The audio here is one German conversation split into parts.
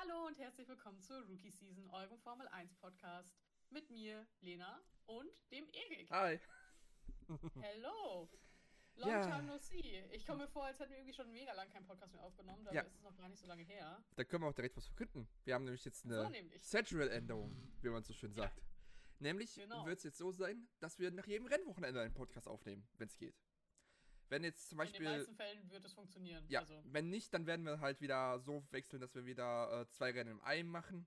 Hallo und herzlich willkommen zur Rookie Season, eurem Formel 1 Podcast. Mit mir, Lena, und dem Erik. Hi. Hello. Long Ja. time no see. Ich komme mir vor, als hätten wir irgendwie schon mega lang keinen Podcast mehr aufgenommen. Dabei Ja. ist es noch gar nicht so lange her. Da können wir auch direkt was verkünden. Wir haben nämlich jetzt So eine nämlich. Schedule-Änderung, wie man so schön sagt. Nämlich Genau. wird es jetzt so sein, dass wir nach jedem Rennwochenende einen Podcast aufnehmen, wenn es geht. Wenn jetzt zum In den Beispiel. meisten Fällen wird es funktionieren. Ja, Also, wenn nicht, dann werden wir halt wieder so wechseln, dass wir wieder äh, zwei Rennen im einem machen.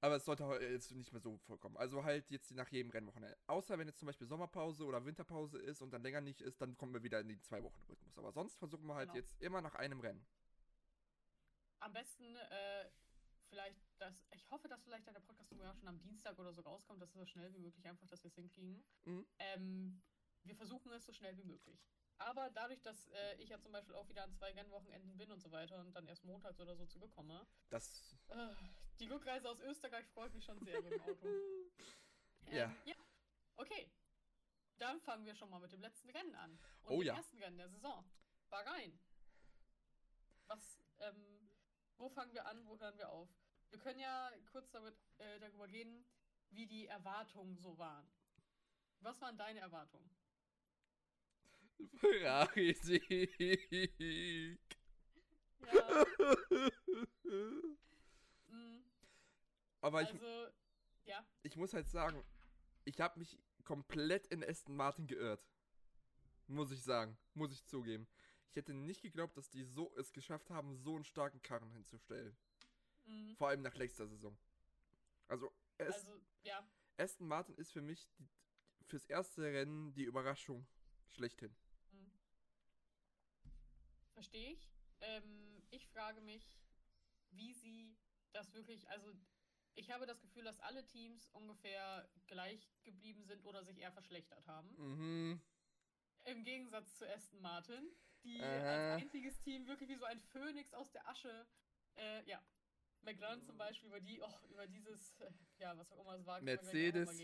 Aber es sollte jetzt nicht mehr so vorkommen. Also halt jetzt nach jedem Rennwochenende. Außer wenn jetzt zum Beispiel Sommerpause oder Winterpause ist und dann länger nicht ist, dann kommen wir wieder in den zwei Wochen Rhythmus. Aber sonst versuchen wir halt Genau. jetzt immer nach einem Rennen. am besten äh, vielleicht, dass ich hoffe, dass vielleicht der Podcast sogar schon am Dienstag oder so rauskommt, dass es so schnell wie möglich einfach, dass wir es hinkriegen. Mhm. Ähm, wir versuchen es so schnell wie möglich. Aber dadurch, dass äh, ich ja zum Beispiel auch wieder an zwei Rennwochenenden bin und so weiter und dann erst montags oder so zurückkomme, Das. äh, die Rückreise aus Österreich freut mich schon sehr mit dem Auto. Ja. Ähm, ja. Okay. Dann fangen wir schon mal mit dem letzten Rennen an. Und Oh dem ja. ersten Rennen der Saison. Bahrain. Was, ähm, wo fangen wir an, wo hören wir auf? Wir können ja kurz damit, äh, darüber reden, wie die Erwartungen so waren. Was waren deine Erwartungen? Ferrari-Sieg. Ja, mh, Aber ich, also, ja, ich muss halt sagen, ich habe mich komplett in Aston Martin geirrt. Muss ich sagen. Muss ich zugeben. Ich hätte nicht geglaubt, dass die so es geschafft haben, so einen starken Karren hinzustellen. mh, Vor allem nach letzter Saison. Also, es, also, ja, Aston Martin ist für mich die, fürs erste Rennen die Überraschung schlechthin. Verstehe ich. Ähm, ich frage mich, wie sie das wirklich, also ich habe das Gefühl, dass alle Teams ungefähr gleich geblieben sind oder sich eher verschlechtert haben. Mhm. Im Gegensatz zu Aston Martin, die Aha. als einziges Team wirklich wie so ein Phönix aus der Asche, äh, ja. McLaren zum Beispiel, über die, och, über dieses, äh, ja, was auch immer es war, Mercedes.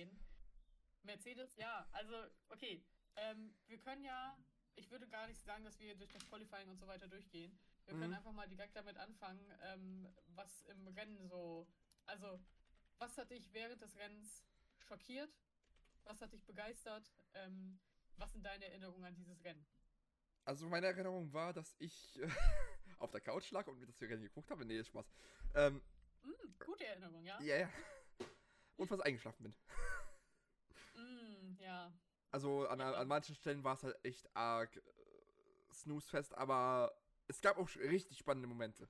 Mercedes, ja, also, okay. Ähm, wir können ja, ich würde gar nicht sagen, dass wir durch das Qualifying und so weiter durchgehen. Wir können Mhm. einfach mal direkt damit anfangen, ähm, was im Rennen so, also, was hat dich während des Rennens schockiert? Was hat dich begeistert? Ähm, was sind deine Erinnerungen an dieses Rennen? Also meine Erinnerung war, dass ich äh, auf der Couch lag und mir das Rennen geguckt habe. Nee, Spaß. Ähm, Mm, gute Erinnerung, ja? ja, ja. Und fast eingeschlafen bin. Mm, ja. Also an, an manchen Stellen war es halt echt arg äh, snoozefest, aber es gab auch richtig spannende Momente.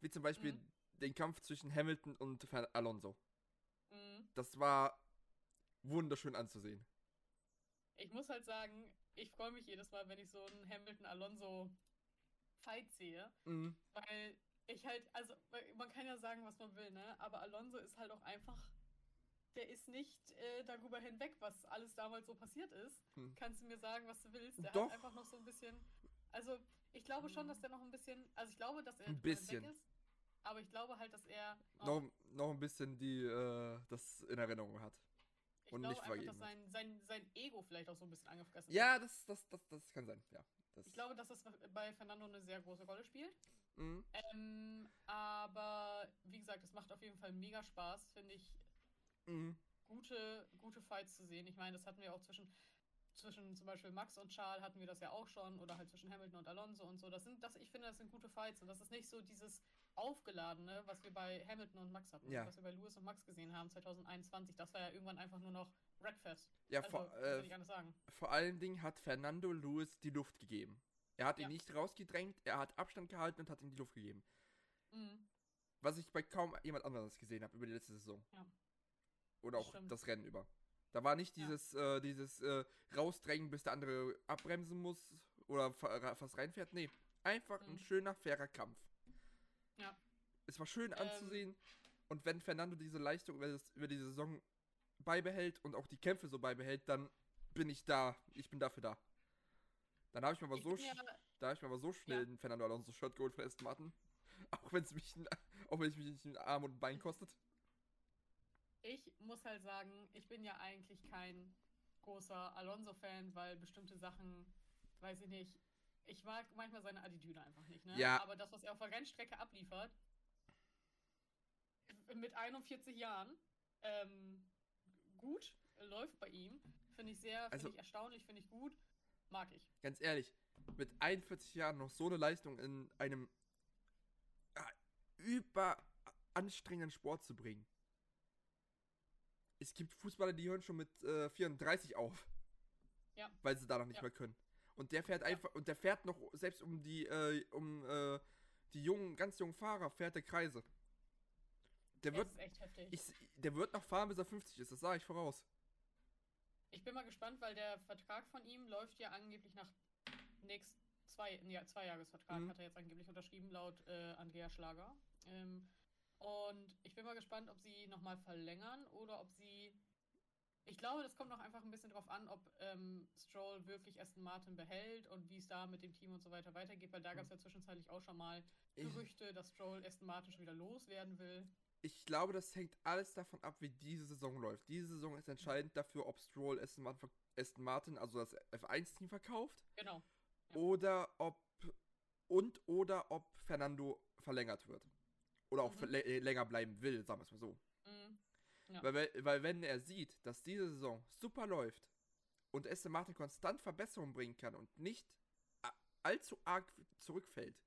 Wie zum Beispiel Mhm. den Kampf zwischen Hamilton und Alonso. Mm. Das war wunderschön anzusehen. Ich muss halt sagen, ich freue mich jedes Mal, wenn ich so einen Hamilton-Alonso-Fight sehe, Mhm. weil ich halt, also man kann ja sagen, was man will, ne? Aber Alonso ist halt auch einfach, der ist nicht äh, darüber hinweg, was alles damals so passiert ist. Hm. Kannst du mir sagen, was du willst? Der Doch. hat einfach noch so ein bisschen, also ich glaube schon, dass der noch ein bisschen, also ich glaube, dass er Ein bisschen. ist, aber ich glaube halt, dass er Noch, noch ein bisschen die, äh, das in Erinnerung hat. ich und glaube nicht einfach, dass sein, sein, sein Ego vielleicht auch so ein bisschen angefressen ist. Ja, das, das, das, das kann sein, ja. Das, Ich glaube, dass das bei Fernando eine sehr große Rolle spielt. Mhm. Ähm, aber wie gesagt, es macht auf jeden Fall mega Spaß, finde ich, Mhm. gute, gute Fights zu sehen. Ich meine, das hatten wir auch zwischen, zwischen zum Beispiel Max und Charles hatten wir das ja auch schon, oder halt zwischen Hamilton und Alonso und so. Das sind, das, ich finde, das sind gute Fights und das ist nicht so dieses Aufgeladene, was wir bei Hamilton und Max hatten, Ja. was wir bei Lewis und Max gesehen haben 2021. Das war ja irgendwann einfach nur noch Wreckfest. Ja, Also, vor, äh, ich anders sagen? vor allen Dingen hat Fernando Lewis die Luft gegeben. Er hat Ja. ihn nicht rausgedrängt, er hat Abstand gehalten und hat ihm die Luft gegeben. Mhm. Was ich bei kaum jemand anderes gesehen habe über die letzte Saison. Ja. Oder auch stimmt. das Rennen über. Da war nicht Ja. dieses, äh, dieses äh, rausdrängen, bis der andere abbremsen muss oder fa fast reinfährt. Nee, einfach ein Mhm. schöner, fairer Kampf. Ja. Es war schön Ähm. anzusehen. Und wenn Fernando diese Leistung über, das, über die Saison beibehält und auch die Kämpfe so beibehält, dann bin ich da. Ich bin dafür da. Dann habe ich mir aber Ich so ja, da habe ich mir aber so schnell Ja. den Fernando Alonso Shirt geholt von Aston Martin. Auch wenn es mich, ein- auch wenn es mich nicht einen Arm und ein Bein kostet. Ich muss halt sagen, ich bin ja eigentlich kein großer Alonso-Fan, weil bestimmte Sachen, weiß ich nicht, ich mag manchmal seine Attitüde einfach nicht, ne? Ja. Aber das, was er auf der Rennstrecke abliefert, mit 41 Jahren ähm, gut läuft bei ihm. Finde ich sehr, finde Also- ich erstaunlich, finde ich gut. Mag ich. Ganz ehrlich, mit 41 Jahren noch so eine Leistung in einem ja, überanstrengenden Sport zu bringen. Es gibt Fußballer, die hören schon mit äh, 34 auf. Ja. Weil sie da noch nicht Ja. mehr können. Und der fährt einfach, und der fährt noch, selbst um die, äh, um äh, die jungen, ganz jungen Fahrer, fährt der Kreise. Der Das wird, ist echt heftig. ich, der wird noch fahren, bis er 50 ist, das sage ich voraus. Ich bin mal gespannt, weil der Vertrag von ihm läuft ja angeblich nach nächst zwei, ja, zwei Jahresvertrag Mhm. hat er jetzt angeblich unterschrieben laut äh, Andrea Schlager. Ähm, und ich bin mal gespannt, ob sie nochmal verlängern oder ob sie. Ich glaube, das kommt noch einfach ein bisschen drauf an, ob ähm, Stroll wirklich Aston Martin behält und wie es da mit dem Team und so weiter weitergeht, weil da gab es ja zwischenzeitlich auch schon mal Ich, Gerüchte, dass Stroll Aston Martin schon wieder loswerden will. ich glaube, das hängt alles davon ab, wie diese Saison läuft. Diese Saison ist entscheidend dafür, ob Stroll Aston Martin, Aston Martin also das F1-Team verkauft, Genau. Ja. oder ob und oder ob Fernando verlängert wird. Oder auch Mhm. äh, länger bleiben will, sagen wir es mal so. Mhm. Ja. Weil, weil, wenn er sieht, dass diese Saison super läuft und Aston Martin konstant Verbesserungen bringen kann und nicht allzu arg zurückfällt,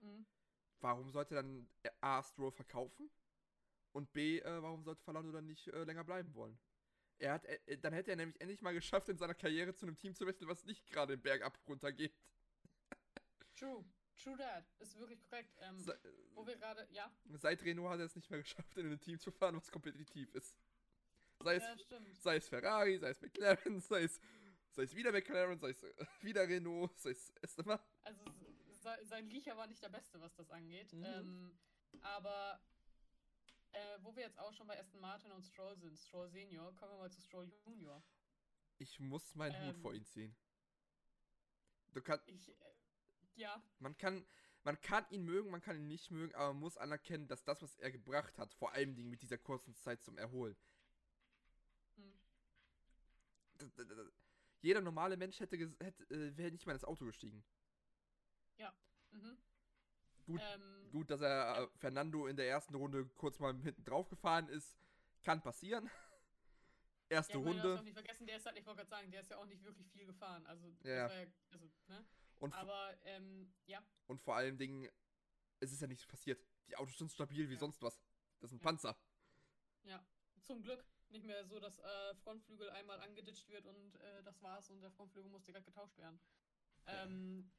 Mhm. warum sollte dann A. Stroll verkaufen und B. Äh, warum sollte Fernando dann nicht äh, länger bleiben wollen? Er hat, äh, dann hätte er nämlich endlich mal geschafft, in seiner Karriere zu einem Team zu wechseln, was nicht gerade den Berg ab runter geht. True. True that. Ist wirklich korrekt. Ähm, Se wo wir gerade, ja, seit Renault hat er es nicht mehr geschafft, in ein Team zu fahren, was kompetitiv ist. Sei es, ja, sei es Ferrari, sei es McLaren, sei es, sei es wieder McLaren, sei es äh, wieder Renault, sei es Aston Martin. Also se sein Riecher war nicht der beste, was das angeht. Mhm. Ähm, aber äh, wo wir jetzt auch schon bei Aston Martin und Stroll sind, Stroll Senior, kommen wir mal zu Stroll Junior. Ich muss meinen Hut Ähm. vor ihn ziehen. Du kannst, Ich, äh, ja, Man kann, man kann ihn mögen, man kann ihn nicht mögen, aber man muss anerkennen, dass das, was er gebracht hat, vor allem Dingen mit dieser kurzen Zeit zum Erholen, hm, d- jeder normale Mensch hätte, hätte äh, wäre nicht mal ins Auto gestiegen. mhm. Gut, Ähm, Gut, dass er äh, Fernando in der ersten Runde kurz mal hinten drauf gefahren ist, kann passieren. Erste ja, ich Runde nicht vergessen, der ist halt, ich wollte gerade sagen, der ist ja auch nicht wirklich viel gefahren. Also, Ja. ja, also, ne? Und, Aber, ähm, ja, und vor allem Dingen, es ist ja nichts passiert. Die Autos sind stabil wie Ja. sonst was. Das sind Ja. Panzer. zum Glück nicht mehr so, dass äh, Frontflügel einmal angeditscht wird und äh, das war's und der Frontflügel muss direkt getauscht werden. Ja. Ähm,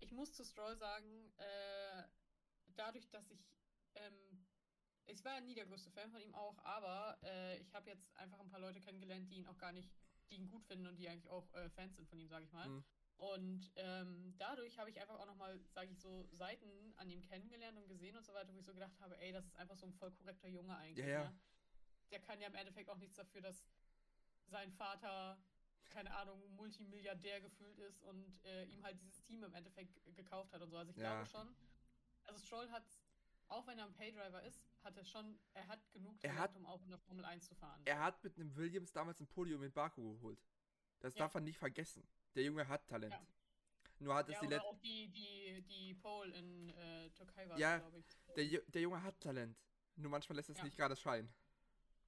ich muss zu Stroll sagen, äh, dadurch, dass ich, ähm, ich war ja nie der größte Fan von ihm auch, aber äh, ich habe jetzt einfach ein paar Leute kennengelernt, die ihn auch gar nicht, die ihn gut finden und die eigentlich auch äh, Fans sind von ihm, sage ich mal. Mhm. Und ähm, dadurch habe ich einfach auch nochmal, sage ich so, Seiten an ihm kennengelernt und gesehen und so weiter, wo ich so gedacht habe, ey, das ist einfach so ein voll korrekter Junge eigentlich. Ja, ja. Ne? Der kann ja im Endeffekt auch nichts dafür, dass sein Vater, keine Ahnung, Multimilliardär gefühlt ist und äh, ihm halt dieses Team im Endeffekt gekauft hat und so. Also ich Ja. glaube schon, also Stroll hat, auch wenn er ein Paydriver ist, hat er schon, er hat genug Er Talent, hat- um auch in der Formel 1 zu fahren. Er hat mit einem Williams damals ein Podium in Baku geholt. Das Ja. darf man nicht vergessen. Der Junge hat Talent. Ja. Nur hat es ja, die oder letzten auch die, die, die Pole in äh, Türkei war, Ja, glaube ich. Der, der Junge hat Talent. Nur manchmal lässt es Ja. nicht gerade scheinen.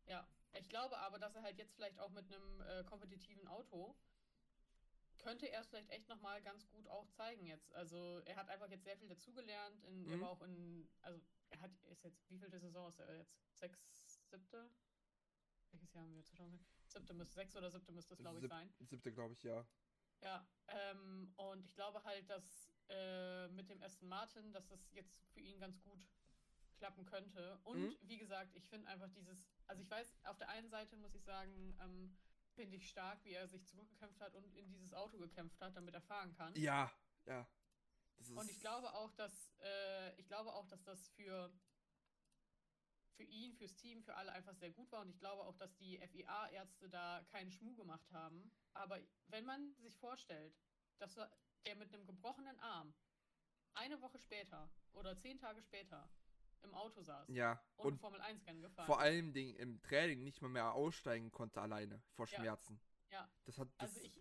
Ja, ich glaube aber, dass er halt jetzt vielleicht auch mit einem äh, kompetitiven Auto könnte er es vielleicht echt nochmal ganz gut auch zeigen jetzt. Also er hat einfach jetzt sehr viel dazugelernt. In, Er Mhm. war auch in, also er hat, ist jetzt, wie viel Saison ist er jetzt? Sechs, siebte? Welches Jahr haben wir? 2000? Siebte müsste, sechs oder siebte müsste es, glaube ich, Sieb- sein. Siebte, glaube ich, ja. Ja, ähm, und ich glaube halt, dass äh, mit dem Aston Martin, dass das jetzt für ihn ganz gut klappen könnte. Und Mhm. wie gesagt, ich finde einfach dieses, also ich weiß, auf der einen Seite muss ich sagen, ähm, finde ich stark, wie er sich zurückgekämpft hat und in dieses Auto gekämpft hat, damit er fahren kann. Ja, ja. Und ich glaube auch, dass äh, ich glaube auch, dass das für für ihn, fürs Team, für alle einfach sehr gut war. Und ich glaube auch, dass die FIA-Ärzte da keinen Schmuh gemacht haben. Aber wenn man sich vorstellt, dass er- der mit einem gebrochenen Arm eine Woche später oder zehn Tage später im Auto saß Ja, und, und Formel 1-Rennen gefahren vor allem Dingen im Training nicht mal mehr aussteigen konnte alleine vor Ja. Schmerzen. Ja. Das hat das, Also ich,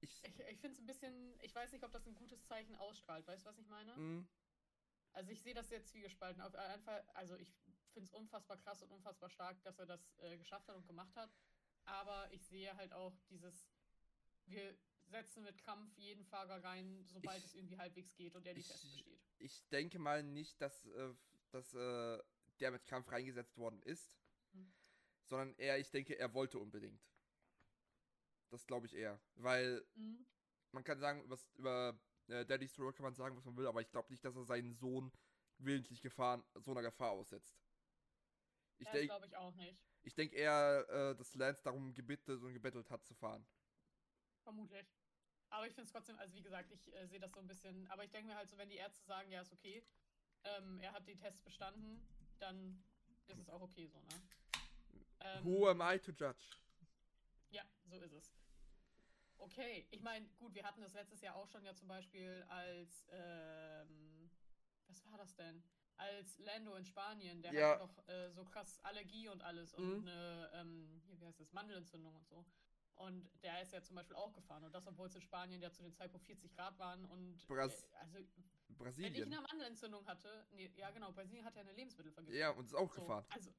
ich, ich, ich finde es ein bisschen, ich weiß nicht, ob das ein gutes Zeichen ausstrahlt. Weißt du, was ich meine? mh, Also ich sehe das jetzt zwiegespalten. Auf einfach, also ich finde es unfassbar krass und unfassbar stark, dass er das äh, geschafft hat und gemacht hat. Aber ich sehe halt auch dieses, wir setzen mit Krampf jeden Fahrer rein, sobald Ich- es irgendwie halbwegs geht und der die Tests besteht. Ich denke mal nicht, dass, äh, dass äh, der mit Kampf reingesetzt worden ist, Hm. sondern eher, ich denke, er wollte unbedingt. Das glaube ich eher. Weil Mhm. man kann sagen, was über äh, Daddy Stroll kann man sagen, was man will, aber ich glaube nicht, dass er seinen Sohn willentlich Gefahren, so einer Gefahr aussetzt. Ich das denke glaube ich auch nicht. ich denk eher, äh, dass Lance darum gebittet und gebettelt hat zu fahren. Vermutlich. Aber ich finde es trotzdem, also wie gesagt, ich äh, sehe das so ein bisschen, aber ich denke mir halt so, wenn die Ärzte sagen, ja, ist okay, ähm, er hat die Tests bestanden, dann ist es auch okay so, ne? Ähm, Who am I to judge? Ja, so ist es. Okay, ich meine, gut, wir hatten das letztes Jahr auch schon ja zum Beispiel als, ähm, was war das denn? Als Lando in Spanien, der Ja. hatte doch äh, so krass Allergie und alles und Mhm. eine, ähm, hier, wie heißt das, Mandelentzündung und so. Und der ist ja zum Beispiel auch gefahren. Und das, obwohl es in Spanien ja zu dem Zeitpunkt 40 Grad waren. Und Bras- äh, also, wenn ich Brasilien. eine Mandelentzündung hatte, nee, ja genau, Brasilien hat ja eine Lebensmittelvergiftung. Ja, und ist auch so, gefahren. Also,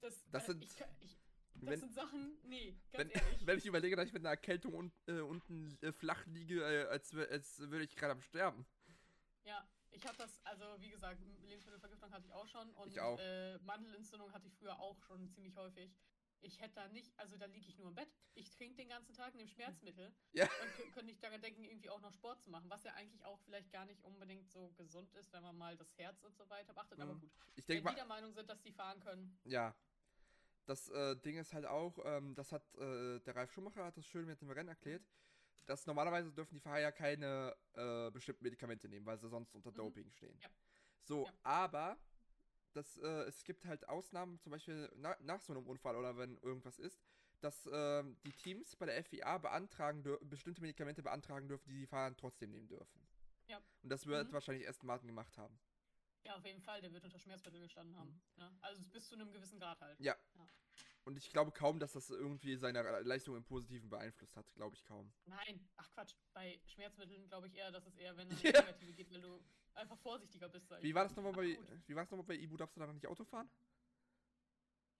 das, Das äh, sind- ich, kann- ich, das Wenn, sind Sachen, nee, wenn, ganz ehrlich. wenn ich überlege, dass ich mit einer Erkältung un, äh, unten äh, flach liege, äh, als, als würde ich gerade am Sterben. Ja, ich habe das, also wie gesagt, Lebensmittelvergiftung hatte ich auch schon und Ich auch. Äh, Mandelentzündung hatte ich früher auch schon ziemlich häufig. Ich hätte da nicht, also da liege ich nur im Bett. Ich trinke den ganzen Tag nehme Schmerzmittel Ja. und kö- könnte nicht daran denken, irgendwie auch noch Sport zu machen, was ja eigentlich auch vielleicht gar nicht unbedingt so gesund ist, wenn man mal das Herz und so weiter beachtet. Aber Mhm. gut, Ich wenn denke die mal, der Meinung sind, dass die fahren können, ja. Das äh, Ding ist halt auch, ähm, das hat äh, der Ralf Schumacher hat das schön mit dem Rennen erklärt, dass normalerweise dürfen die Fahrer ja keine äh, bestimmten Medikamente nehmen, weil sie sonst unter Mhm. Doping stehen. Ja. So, Ja. aber das, äh, es gibt halt Ausnahmen, zum Beispiel na, nach so einem Unfall oder wenn irgendwas ist, dass ähm, die Teams bei der FIA beantragen bestimmte Medikamente beantragen dürfen, die die Fahrer trotzdem nehmen dürfen. Ja. Und das wird Mhm. wahrscheinlich Aston Martin gemacht haben. ja, auf jeden Fall, der wird unter Schmerzmittel gestanden haben. Mhm. Ne? Also bis zu einem gewissen Grad halt. Ja. Ja. Und ich glaube kaum, dass das irgendwie seine Leistung im Positiven beeinflusst hat. Glaube ich kaum. Nein, ach Quatsch. Bei Schmerzmitteln glaube ich eher, dass es eher, wenn es Ja. negative geht, wenn du einfach vorsichtiger bist. Wie war das nochmal bei, wie war das nochmal bei Ibu? Darfst du da noch nicht Auto fahren?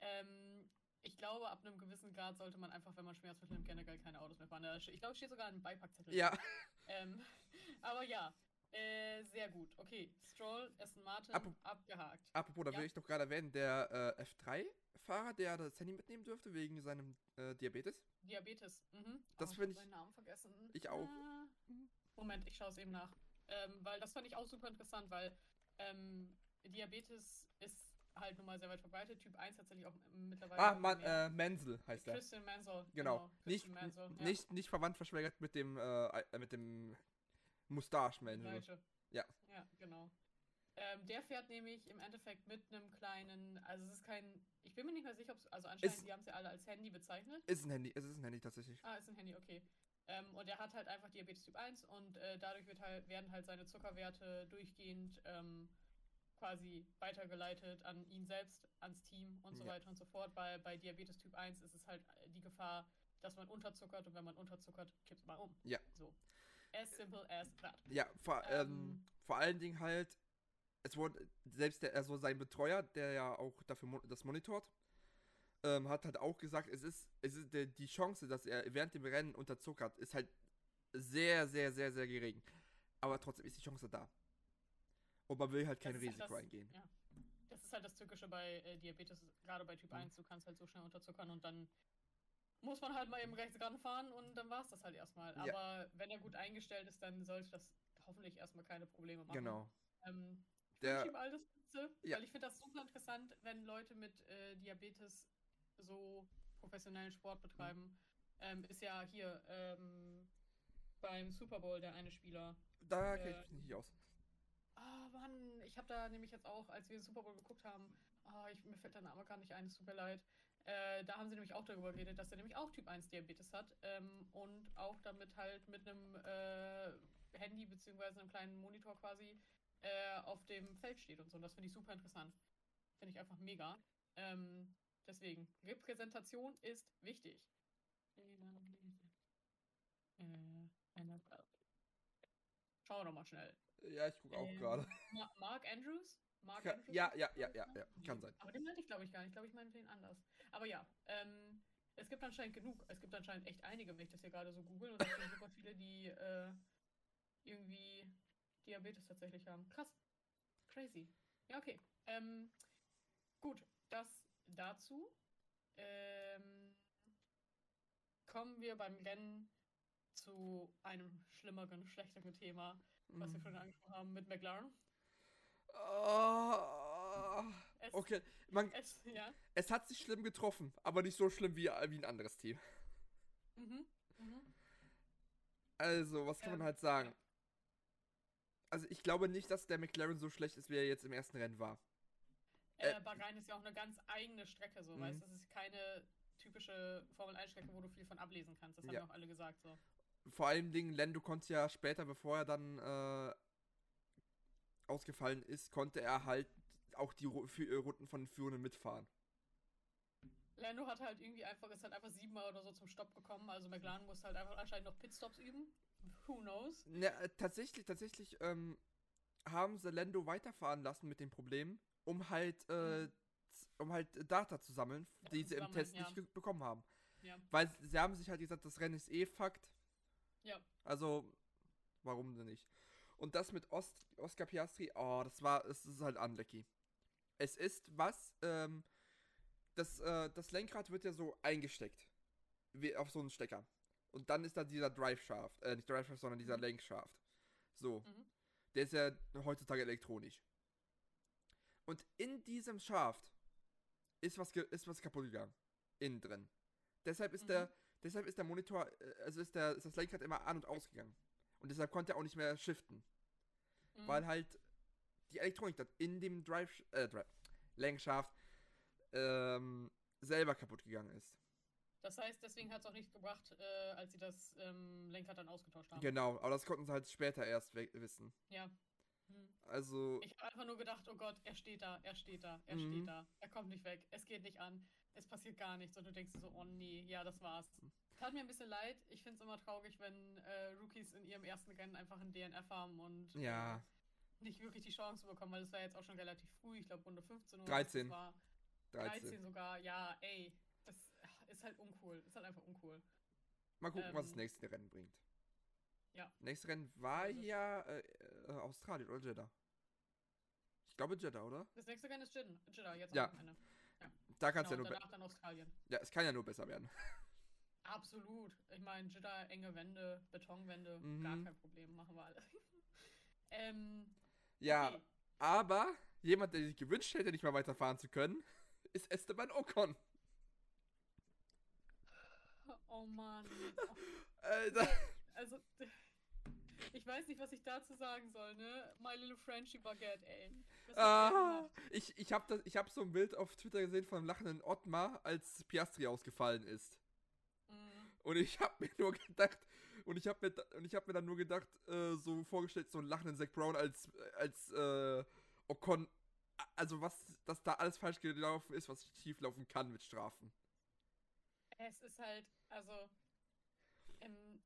Ähm, ich glaube, ab einem gewissen Grad sollte man einfach, wenn man Schmerzmittel nimmt, generell keine Autos mehr fahren. Ich glaube, es steht sogar ein Beipackzettel. Ja. Ähm, aber ja, äh, sehr gut. Okay, Stroll, Aston Martin, Apro- abgehakt. Apropos, da Ja. will ich doch gerade erwähnen, der äh, F3-Fahrer, der das Handy mitnehmen dürfte wegen seinem äh, Diabetes. Diabetes. Mhm. Das Oh, find hab ich- seinen Namen vergessen. Ich auch. Ah, Moment, ich schaue es eben nach. Ähm, weil das fand ich auch super interessant, weil ähm, Diabetes ist halt nun mal sehr weit verbreitet. Typ 1 tatsächlich auch mittlerweile. Ah, man, äh, Menzel heißt er. Christian Mansell. Genau. Nicht, Christian Mansell, ja. nicht, nicht verwandt verschwägert mit dem, äh, mit dem Mustache. Gleiche. Ja. Ja, genau. Ähm, der fährt nämlich im Endeffekt mit einem kleinen, also es ist kein, ich bin mir nicht mehr sicher, ob es, also anscheinend, Ist- die haben es ja alle als Handy bezeichnet. Ist ein Handy, es ist ein Handy tatsächlich. Ah, ist ein Handy, okay. Ähm, und er hat halt einfach Diabetes Typ 1 und äh, dadurch wird halt, werden halt seine Zuckerwerte durchgehend ähm, quasi weitergeleitet an ihn selbst, ans Team und so Ja. weiter und so fort. Weil bei Diabetes Typ 1 ist es halt die Gefahr, dass man unterzuckert und wenn man unterzuckert, kippt man um. Ja. So. As simple as that. Ja, vor, ähm, Ähm. vor allen Dingen halt, es wurde, selbst der, also sein Betreuer, der ja auch dafür mo das monitort, ähm, hat halt auch gesagt, es ist, es ist der, die Chance, dass er während dem Rennen unterzuckert, ist halt sehr, sehr, sehr, sehr gering. Aber trotzdem ist die Chance da. Und man will halt kein halt Risiko das- eingehen. Ja. Das ist halt das Tückische bei äh, Diabetes, gerade bei Typ Mhm. 1, du kannst halt so schnell unterzuckern und dann muss man halt mal eben rechts ranfahren und dann war es das halt erstmal. Ja. Aber wenn er gut eingestellt ist, dann sollte das hoffentlich erstmal keine Probleme machen. Genau. Ähm, Der- ich ihm all das Spitze, Ja. weil ich finde das super interessant, wenn Leute mit äh, Diabetes so professionellen Sport betreiben. Ähm, ist ja hier ähm, beim Super Bowl der eine Spieler, Da Äh, kenne ich mich nicht aus. Ah, Mann, ich habe da nämlich jetzt auch, als wir den Super Bowl geguckt haben, ah, ich, mir fällt der Name gar nicht ein, es tut mir leid. Äh, da haben sie nämlich auch darüber geredet, dass er nämlich auch Typ 1 Diabetes hat ähm, und auch damit halt mit einem äh, Handy beziehungsweise einem kleinen Monitor quasi äh, auf dem Feld steht und so. Und das finde ich super interessant. Finde ich einfach mega. Ähm, deswegen, Repräsentation ist wichtig. Äh. Schauen wir doch mal schnell. Ja, ich gucke auch Ähm, gerade. Ma Mark Andrews? Mark Ja, Andrews? ja, ja, ja, ja, ja, kann sein. Aber den meinte ich, glaube ich, gar nicht. Ich glaube, ich meinte den anders. Aber ja, ähm, es gibt anscheinend genug. Es gibt anscheinend echt einige, wenn ich das hier gerade so google. Und es sind super viele, die äh, irgendwie Diabetes tatsächlich haben. Krass. Crazy. Ja, okay. Ähm, gut, das dazu. Ähm, kommen wir beim Rennen zu einem schlimmeren, schlechteren Thema, was wir Mhm. schon angesprochen haben mit McLaren. Oh, Es, okay, man, es, ja. es hat sich schlimm getroffen, aber nicht so schlimm wie, wie ein anderes Team. Mhm. Mhm. Also, was kann Ähm, man halt sagen? Also, ich glaube nicht, dass der McLaren so schlecht ist, wie er jetzt im ersten Rennen war. Äh, Äh, Bahrain ist ja auch eine ganz eigene Strecke, so, Mhm. weißt du? Es ist keine typische Formel-1-Strecke, wo du viel von ablesen kannst. Das Ja. haben auch alle gesagt, so. Vor allem Dingen, Lando konnte ja später, bevor er dann äh, ausgefallen ist, konnte er halt auch die äh, Runden von den Führenden mitfahren. Lando hat halt irgendwie einfach, ist halt einfach siebenmal oder so zum Stopp gekommen. Also McLaren muss halt einfach anscheinend noch Pitstops üben. Who knows? Ja, äh, tatsächlich, tatsächlich ähm, haben sie Lando weiterfahren lassen mit den Problemen, um halt, äh, Mhm. um halt Data zu sammeln, Daten die sie im Test ja. nicht bekommen haben. Ja. Weil sie sie haben sich halt gesagt, das Rennen ist eh Fakt. Ja. Also, warum denn nicht? Und das mit Ost Oscar Piastri, oh, das war, es ist halt unlucky. Es ist was, ähm, das, äh, das Lenkrad wird ja so eingesteckt. Wie auf so einen Stecker. Und dann ist da dieser Drive Shaft, äh, nicht Drive Shaft, sondern dieser Mhm. Lenkschaft. So. Mhm. Der ist ja heutzutage elektronisch. Und in diesem Schaft ist was, ist was kaputt gegangen. Innen drin. Deshalb ist Mhm. der, deshalb ist der Monitor, äh, also ist der, ist das Lenkrad immer an und ausgegangen. Und deshalb konnte er auch nicht mehr shiften. Mhm. Weil halt die Elektronik dort in dem Drive, äh, Drive, Lenkschaft, ähm, selber kaputt gegangen ist. Das heißt, deswegen hat es auch nichts gebracht, äh, als sie das ähm, Lenkrad dann ausgetauscht haben. Genau, aber das konnten sie halt später erst wissen. Ja. Hm. Also, Ich habe einfach nur gedacht, oh Gott, er steht da, er steht da, er Mhm. steht da, er kommt nicht weg, es geht nicht an, es passiert gar nichts und du denkst so, oh nee, ja, das war's. Tat mir ein bisschen leid, ich finde es immer traurig, wenn äh, Rookies in ihrem ersten Rennen einfach ein DNF haben und Ja. äh, nicht wirklich die Chance bekommen, weil es war jetzt auch schon relativ früh, ich glaube Runde 15 oder 13. was es war. 13. 13 sogar, ja, ey, das ist halt uncool, ist halt einfach uncool. Mal gucken, was das Ähm, nächste Rennen bringt. Ja. Nächstes Rennen war So ist es. ja äh, äh, Australien oder Jeddah. Ich glaube Jeddah, oder? Das nächste Rennen ist Jeddah, jetzt Ja. am Wochenende. Da kann es Genau, ja nur dann Australien. Ja, es kann ja nur besser werden. Absolut. Ich meine, Jeddah, enge Wände, Betonwände, Mhm. gar kein Problem, machen wir alle. ähm, Ja, okay. aber jemand, der sich gewünscht hätte, nicht mal weiterfahren zu können, ist Esteban Ocon. Oh Mann. Oh, Alter. Also, ich weiß nicht, was ich dazu sagen soll, ne? My Little Frenchy Baguette, ey. Ah, ich ich habe ich hab so ein Bild auf Twitter gesehen von einem lachenden Ottmar, als Piastri ausgefallen ist. Mm, Und ich habe mir nur gedacht, und ich habe mir, und ich hab mir dann nur gedacht, äh, so vorgestellt, so einen lachenden Zack Brown als, als äh, Ocon, also was, dass da alles falsch gelaufen ist, was schief laufen kann mit Strafen. Es ist halt, also, ähm,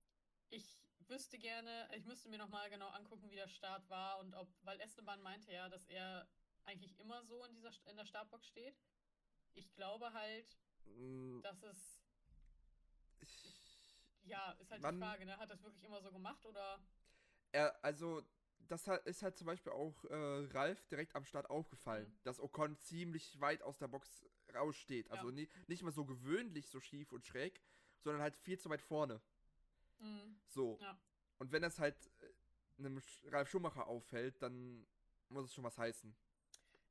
ich wüsste gerne, ich müsste mir nochmal genau angucken, wie der Start war und ob, weil Esteban meinte ja, dass er eigentlich immer so in dieser in der Startbox steht. Ich glaube halt, Mm, dass es, ich- ja, ist halt Wann- die Frage, ne? Hat das wirklich immer so gemacht oder? Er, also, das ist halt zum Beispiel auch äh, Ralf direkt am Start aufgefallen, Mhm. dass Ocon ziemlich weit aus der Box raussteht. Also Ja. ni nicht mal so gewöhnlich so schief und schräg, sondern halt viel zu weit vorne. Mhm. So. Ja. Und wenn das halt äh, einem Ralf Schumacher auffällt, dann muss es schon was heißen.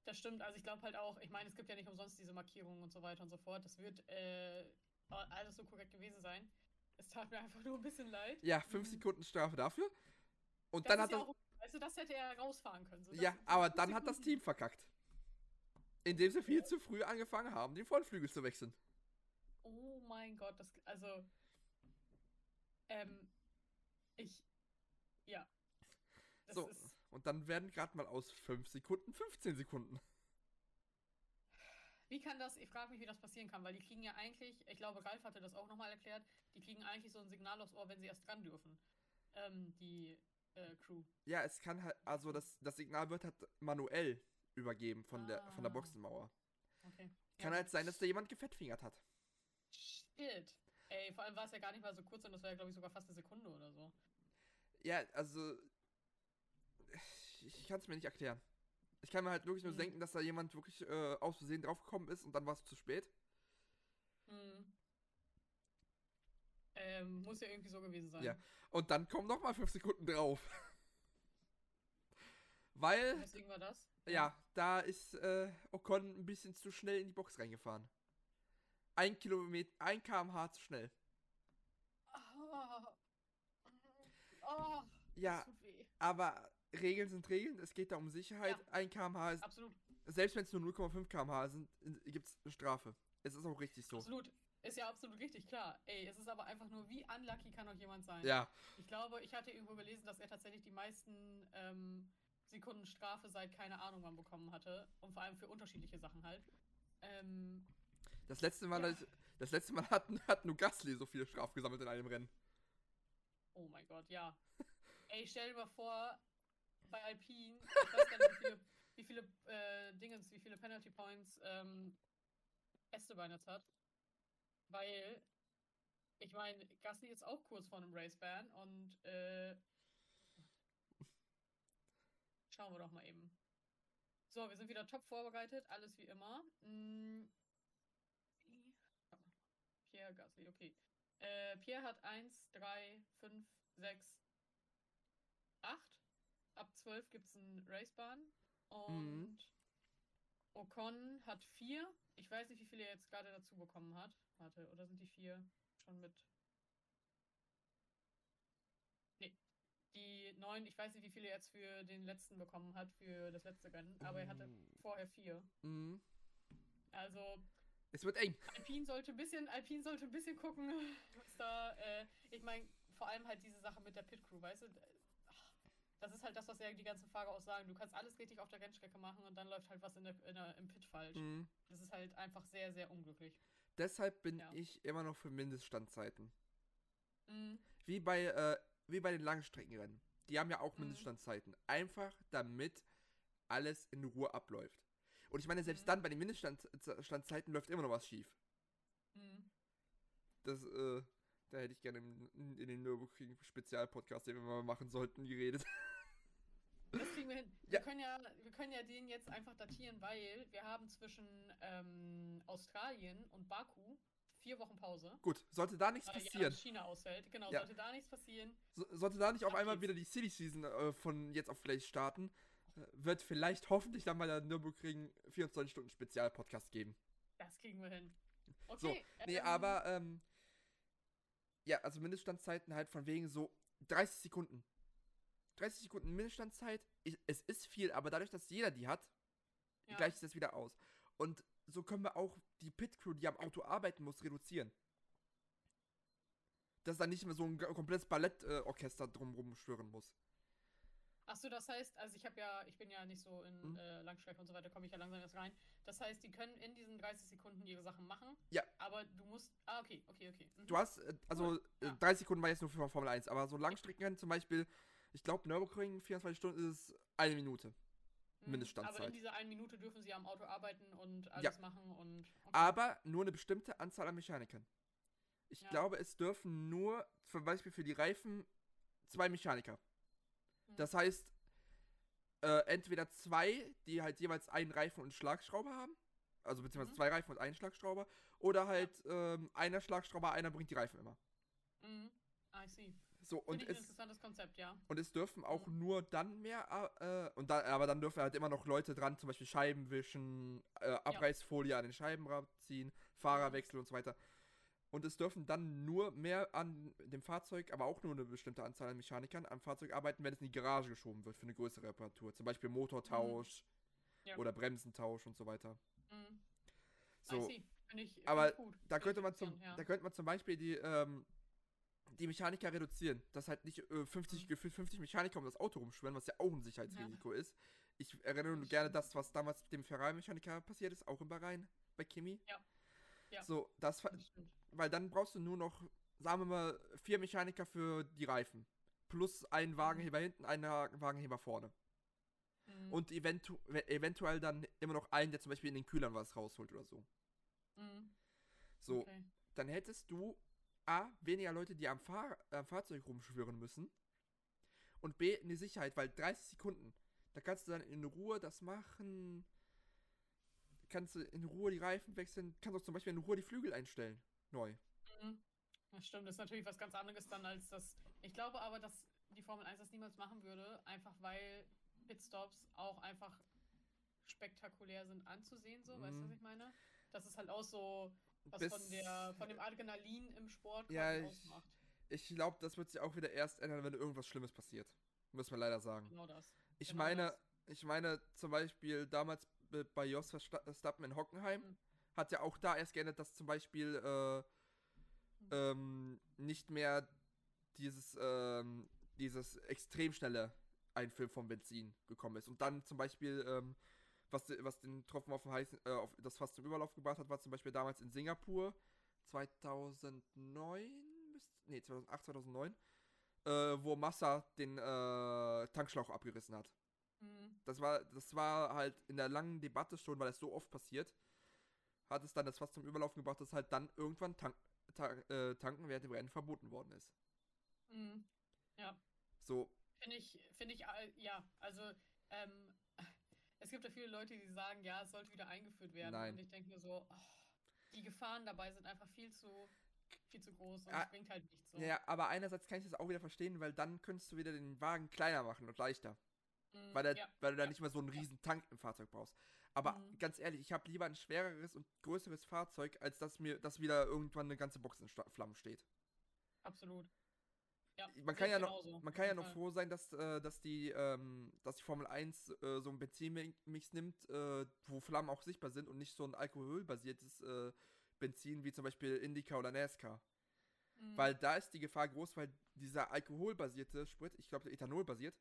Das stimmt, also ich glaube halt auch, ich meine, es gibt ja nicht umsonst diese Markierungen und so weiter und so fort. Das wird äh, alles so korrekt gewesen sein. Es tat mir einfach nur ein bisschen leid. Ja, fünf Mhm. Sekunden Strafe dafür. Und Das dann hat ja das. auch, also das hätte er rausfahren können. So, Ja, aber dann hat das Sekunden- Team verkackt. Indem sie viel zu früh angefangen haben, den Frontflügel zu wechseln. Oh mein Gott, das, also, ähm, ich, ja. Das So, ist, und dann werden gerade mal aus 5 Sekunden 15 Sekunden. wie kann das, ich frage mich, wie das passieren kann, weil die kriegen ja eigentlich, ich glaube, Ralf hatte das auch nochmal erklärt, die kriegen eigentlich so ein Signal aufs Ohr, wenn sie erst dran dürfen. Ähm, die äh, Crew. Ja, es kann halt, also das, das Signal wird halt manuell übergeben von, der, von der Ah. Boxenmauer. Okay. Kann Ja, halt sein, dass da jemand gefettfingert hat. Shit. Ey, vor allem war es ja gar nicht mal so kurz und das war ja, glaube ich, sogar fast eine Sekunde oder so. Ja, also. Ich, ich kann es mir nicht erklären. Ich kann mir halt wirklich nur Mhm. denken, dass da jemand wirklich äh, aus Versehen draufgekommen ist und dann war es zu spät. Hm. Ähm, muss ja irgendwie so gewesen sein. Ja. Und dann kommen nochmal fünf Sekunden drauf. Weil, Deswegen war das. ja, da ist äh, Ocon ein bisschen zu schnell in die Box reingefahren. Ein Kilometer, ein kmh zu schnell. Ah. Oh, Ja, aber Regeln sind Regeln. Es geht da um Sicherheit. Ja. Ein kmh ist, Absolut, selbst wenn es nur 0,5 kmh sind, gibt es eine Strafe. Es ist auch richtig so. absolut. Ist ja absolut richtig, klar. Ey, es ist aber einfach nur, wie unlucky kann doch jemand sein? Ja, Ich glaube, ich hatte irgendwo gelesen, dass er tatsächlich die meisten ähm, Sekunden Strafe seit keine Ahnung wann bekommen hatte. Und vor allem für unterschiedliche Sachen halt. Ähm, das letzte Mal, Ja. das letzte Mal hat, hat nur Gasly so viele Strafen gesammelt in einem Rennen. oh mein Gott, ja. Ey, stell dir mal vor, bei Alpine, ich weiß gar nicht, wie viele, wie viele äh, Dingens, wie viele Penalty Points ähm, Esteban jetzt hat. Weil, ich meine, Gasly ist auch kurz vor einem Race-Ban und äh, schauen wir doch mal eben. So, wir sind wieder top vorbereitet, alles wie immer. Mm. Pierre Gasly, okay. Äh, Pierre hat 1, 3, 5, 6, 8. Ab 12 gibt es einen Racebahn. Und Mhm. Ocon hat 4. Ich weiß nicht, wie viele er jetzt gerade dazu bekommen hat. Warte, oder sind die 4 schon mit. Nee. Die 9, ich weiß nicht, wie viele er jetzt für den letzten bekommen hat, für das letzte Rennen. Aber er hatte vorher 4. Mhm. Also Es wird eng. Alpine sollte ein bisschen, Alpine sollte ein bisschen gucken, was da, äh, ich meine, vor allem halt diese Sache mit der Pit Crew, weißt du? Ach, Das ist halt das, was ja die ganzen Fahrer auch sagen. Du kannst alles richtig auf der Rennstrecke machen und dann läuft halt was in der, in der, im Pit falsch. Mhm. Das ist halt einfach sehr, sehr unglücklich. Deshalb bin Ja. ich immer noch für Mindeststandzeiten. Mhm. Wie bei, äh, wie bei den Langstreckenrennen. Die haben ja auch Mhm. Mindeststandzeiten. Einfach damit alles in Ruhe abläuft. Und ich meine, selbst Mhm. dann bei den Mindeststandzeiten läuft immer noch was schief. Mhm. Das, äh, da hätte ich gerne in, in, in den Nürburgring-Spezialpodcast, den wir mal machen sollten, geredet. Das kriegen wir hin. Ja. Wir, können ja, wir können ja den jetzt einfach datieren, weil wir haben zwischen ähm, Australien und Baku vier Wochen Pause. Gut, sollte da nichts Weil ja passieren, China ausfällt. Genau, Ja. sollte da nichts passieren. so, sollte da nicht auf einmal wieder die City Season äh, von jetzt auf gleich starten, wird vielleicht hoffentlich dann mal der Nürburgring 24 Stunden Spezialpodcast geben. Das kriegen wir hin. Okay. Nee, ähm, aber, ähm, ja, also Mindeststandzeiten halt von wegen so 30 Sekunden. 30 Sekunden Mindeststandzeit, ich, es ist viel, aber dadurch, dass jeder die hat, ja. gleicht sich das wieder aus. Und so können wir auch die Pit-Crew, die am Auto arbeiten muss, reduzieren. Dass da nicht mehr so ein komplettes Ballettorchester drumrum schwirren muss. Achso, das heißt, also ich habe ja, ich bin ja nicht so in Mhm. äh, Langstrecke und so weiter, komme ich ja langsam erst rein. Das heißt, die können in diesen 30 Sekunden ihre Sachen machen. Ja. Aber du musst. Ah, okay, okay, okay. Mhm. Du hast, äh, also äh, Ja. 30 Sekunden war jetzt nur für Formel 1, aber so Langstreckenrennen zum Beispiel, ich glaube Nürburgring 24 Stunden ist eine Minute. Mhm. Mindeststandzeit. Aber in dieser einen Minute dürfen sie am Auto arbeiten und alles Ja. machen und. Okay. Aber nur eine bestimmte Anzahl an Mechanikern. Ich Ja. glaube, es dürfen nur, zum Beispiel für die Reifen, zwei Mechaniker. Mhm. Das heißt, äh, entweder zwei, die halt jeweils einen Reifen und einen Schlagschrauber haben. Also beziehungsweise Mhm. zwei Reifen und einen Schlagschrauber. Oder halt ähm, einer Schlagschrauber, einer bringt die Reifen immer. Mhm. I see. So, und es, interessantes Konzept, ja. und es dürfen auch Mhm. nur dann mehr, äh, und da, aber dann dürfen halt immer noch Leute dran, zum Beispiel Scheiben wischen, äh, Abreißfolie an den Scheiben ziehen, Fahrerwechsel und so weiter. Und es dürfen dann nur mehr an dem Fahrzeug, aber auch nur eine bestimmte Anzahl an Mechanikern am Fahrzeug arbeiten, wenn es in die Garage geschoben wird für eine größere Reparatur. Zum Beispiel Motortausch Ja. oder Bremsentausch und so weiter. Mhm. So, ich, aber da könnte man zum, interessant, da ja. könnte man zum Beispiel die, ähm, die Mechaniker reduzieren, dass halt nicht äh, 50, Mhm. gefühlt 50 Mechaniker um das Auto rumschwören, was ja auch ein Sicherheitsrisiko ist. Ich erinnere nur gerne das, was damals mit dem Ferrari-Mechaniker passiert ist, auch in Bahrain, bei Kimi. Ja. Ja. So, das, Das. Weil dann brauchst du nur noch, sagen wir mal, vier Mechaniker für die Reifen. Plus einen Wagenheber hinten, einen Wagenheber vorne. Mhm. Und eventu eventuell dann immer noch einen, der zum Beispiel in den Kühlern was rausholt oder so. Mhm. So, Okay. dann hättest du A, weniger Leute, die am, Fahr am Fahrzeug rumschwirren müssen. Und B, eine Sicherheit, weil 30 Sekunden, da kannst du dann in Ruhe das machen. Kannst du in Ruhe die Reifen wechseln, kannst auch zum Beispiel in Ruhe die Flügel einstellen. Neu. Mhm. Das stimmt, das ist natürlich was ganz anderes dann als das. Ich glaube aber, dass die Formel 1 das niemals machen würde, einfach weil Pitstops auch einfach spektakulär sind anzusehen, so, weißt du, was Mhm. ich meine? Das ist halt auch so was Bis- von der von dem Adrenalin im Sport Ja, ich- ausmacht. Ich glaube, das wird sich auch wieder erst ändern, wenn irgendwas Schlimmes passiert. Muss man leider sagen. Genau das. Ich Genau meine, das. ich meine zum Beispiel damals bei Jos Verstappen in Hockenheim Mhm. Hat ja auch da erst geändert, dass zum Beispiel äh, ähm, nicht mehr dieses ähm, dieses extrem schnelle Einfüllen von Benzin gekommen ist und dann zum Beispiel ähm, was, was den Tropfen auf, den heißen, äh, auf das fast zum Überlauf gebracht hat, war zum Beispiel damals in Singapur 2009, müsst- nee 2008 2009, äh, wo Massa den äh, Tankschlauch abgerissen hat. Mhm. Das war, das war halt in der langen Debatte schon, weil es so oft passiert, hat es dann das fast zum Überlaufen gebracht, dass halt dann irgendwann tank, ta äh, tanken während dem Rennen verboten worden ist. Mhm. Ja. So, Finde ich, finde ich, äh, ja, also ähm, es gibt ja viele Leute, die sagen, ja, es sollte wieder eingeführt werden. Nein. Und ich denke mir so, oh, die Gefahren dabei sind einfach viel zu, viel zu groß und Ah, es bringt halt nichts so. ja, aber einerseits kann ich das auch wieder verstehen, weil dann könntest du wieder den Wagen kleiner machen und leichter. Mhm, Weil, der, ja, weil du da ja. nicht mehr so einen riesen Tank im Fahrzeug brauchst. Aber Mhm. ganz ehrlich, ich habe lieber ein schwereres und größeres Fahrzeug, als dass mir dass wieder irgendwann eine ganze Box in Flammen steht. absolut. Ja, Man kann ja noch, man kann ja noch froh sein, dass, äh, dass, die, ähm, dass die Formel 1 äh, so einen Benzinmix nimmt, äh, wo Flammen auch sichtbar sind und nicht so ein alkoholbasiertes äh, Benzin wie zum Beispiel Indica oder NASCAR. Mhm. Weil da ist die Gefahr groß, weil dieser alkoholbasierte Sprit, ich glaube ethanolbasiert,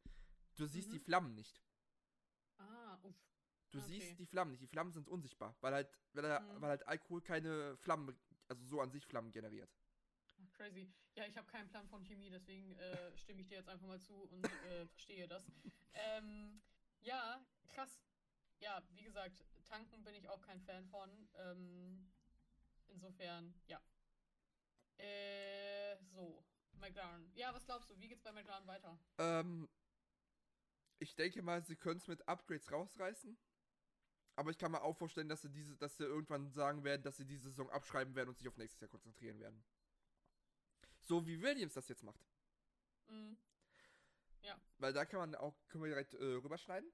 du siehst die Mhm. Flammen nicht. Ah, uff. Du Okay. siehst die Flammen nicht. Die Flammen sind unsichtbar, weil halt, weil, Mhm. weil halt Alkohol keine Flammen, also so an sich Flammen generiert. Crazy. Ja, ich habe keinen Plan von Chemie, deswegen äh, stimme ich dir jetzt einfach mal zu und äh, verstehe das. Ähm, ja, krass. Ja, wie gesagt, tanken bin ich auch kein Fan von. Ähm, insofern, ja. Äh, so. McLaren. Ja, was glaubst du? Wie geht's bei McLaren weiter? Ähm, ich denke mal, sie können es mit Upgrades rausreißen. Aber ich kann mir auch vorstellen, dass sie diese, dass sie irgendwann sagen werden, dass sie diese Saison abschreiben werden und sich auf nächstes Jahr konzentrieren werden. So wie Williams das jetzt macht. Mhm. Weil da kann man auch, können wir direkt äh, rüberschneiden.